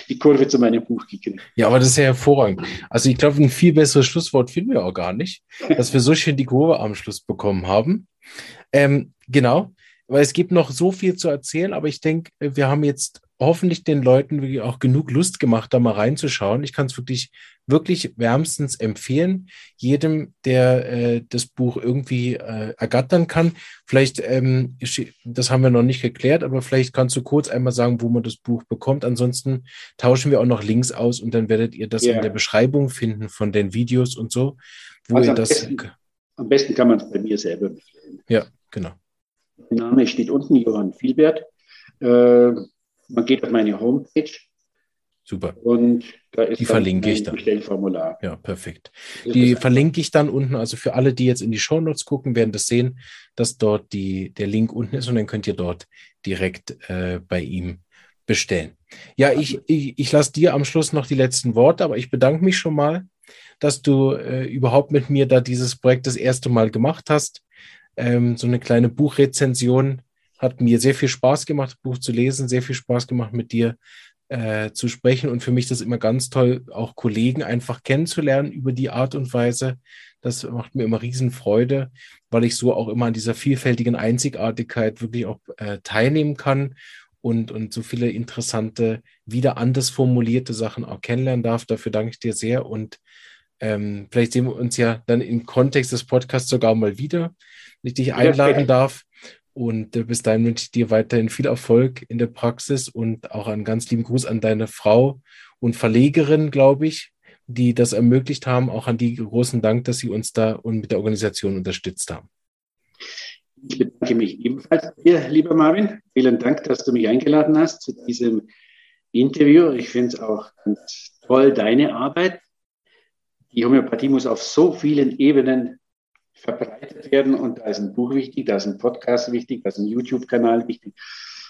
Die Kurve zu meinem Buch gekriegt. Ja, aber das ist ja hervorragend. Also ich glaube, ein viel besseres Schlusswort finden wir auch gar nicht, dass wir so schön die Kurve am Schluss bekommen haben. Ähm, genau, weil es gibt noch so viel zu erzählen, aber ich denke, wir haben jetzt hoffentlich den Leuten wirklich auch genug Lust gemacht, da mal reinzuschauen. Ich kann es wirklich, wirklich wärmstens empfehlen, jedem, der äh, das Buch irgendwie äh, ergattern kann. Vielleicht, ähm, das haben wir noch nicht geklärt, aber vielleicht kannst du kurz einmal sagen, wo man das Buch bekommt. Ansonsten tauschen wir auch noch Links aus und dann werdet ihr das yeah. in der Beschreibung finden von den Videos und so, wo also ihr das. Besten, am besten kann man es bei mir selber bestellen. Ja, genau. Der Name steht unten, Johann Vielbert. Äh, man geht auf meine Homepage. Super. Und da ist die verlinke ich dann. Bestellformular. Ja, perfekt. Die verlinke ich dann unten. Also für alle, die jetzt in die Show Notes gucken, werden das sehen, dass dort die, der Link unten ist und dann könnt ihr dort direkt äh, bei ihm bestellen. Ja, ich, ich, ich lasse dir am Schluss noch die letzten Worte, aber ich bedanke mich schon mal, dass du äh, überhaupt mit mir da dieses Projekt das erste Mal gemacht hast. Ähm, so eine kleine Buchrezension hat mir sehr viel Spaß gemacht, das Buch zu lesen, sehr viel Spaß gemacht, mit dir äh, zu sprechen. Und für mich ist das immer ganz toll, auch Kollegen einfach kennenzulernen über die Art und Weise. Das macht mir immer Riesenfreude, weil ich so auch immer an dieser vielfältigen Einzigartigkeit wirklich auch äh, teilnehmen kann und, und so viele interessante, wieder anders formulierte Sachen auch kennenlernen darf. Dafür danke ich dir sehr und ähm, vielleicht sehen wir uns ja dann im Kontext des Podcasts sogar mal wieder, wenn ich dich einladen darf. Und äh, bis dahin wünsche ich dir weiterhin viel Erfolg in der Praxis und auch einen ganz lieben Gruß an deine Frau und Verlegerin, glaube ich, die das ermöglicht haben. Auch an die großen Dank, dass sie uns da und mit der Organisation unterstützt haben. Ich bedanke mich ebenfalls dir, lieber Marvin. Vielen Dank, dass du mich eingeladen hast zu diesem Interview. Ich finde es auch ganz toll, deine Arbeit. Die Homöopathie muss auf so vielen Ebenen verbreitet werden. Und da ist ein Buch wichtig, da ist ein Podcast wichtig, da ist ein YouTube-Kanal wichtig.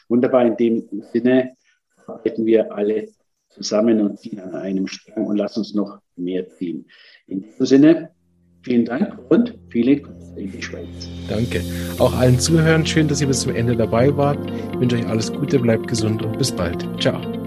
Wunderbar, in dem Sinne arbeiten wir alle zusammen und ziehen an einem Strang und lassen uns noch mehr ziehen. In diesem Sinne, vielen Dank und viele Grüße in die Schweiz. Danke. Auch allen Zuhörern schön, dass ihr bis zum Ende dabei wart. Ich wünsche euch alles Gute, bleibt gesund und bis bald. Ciao.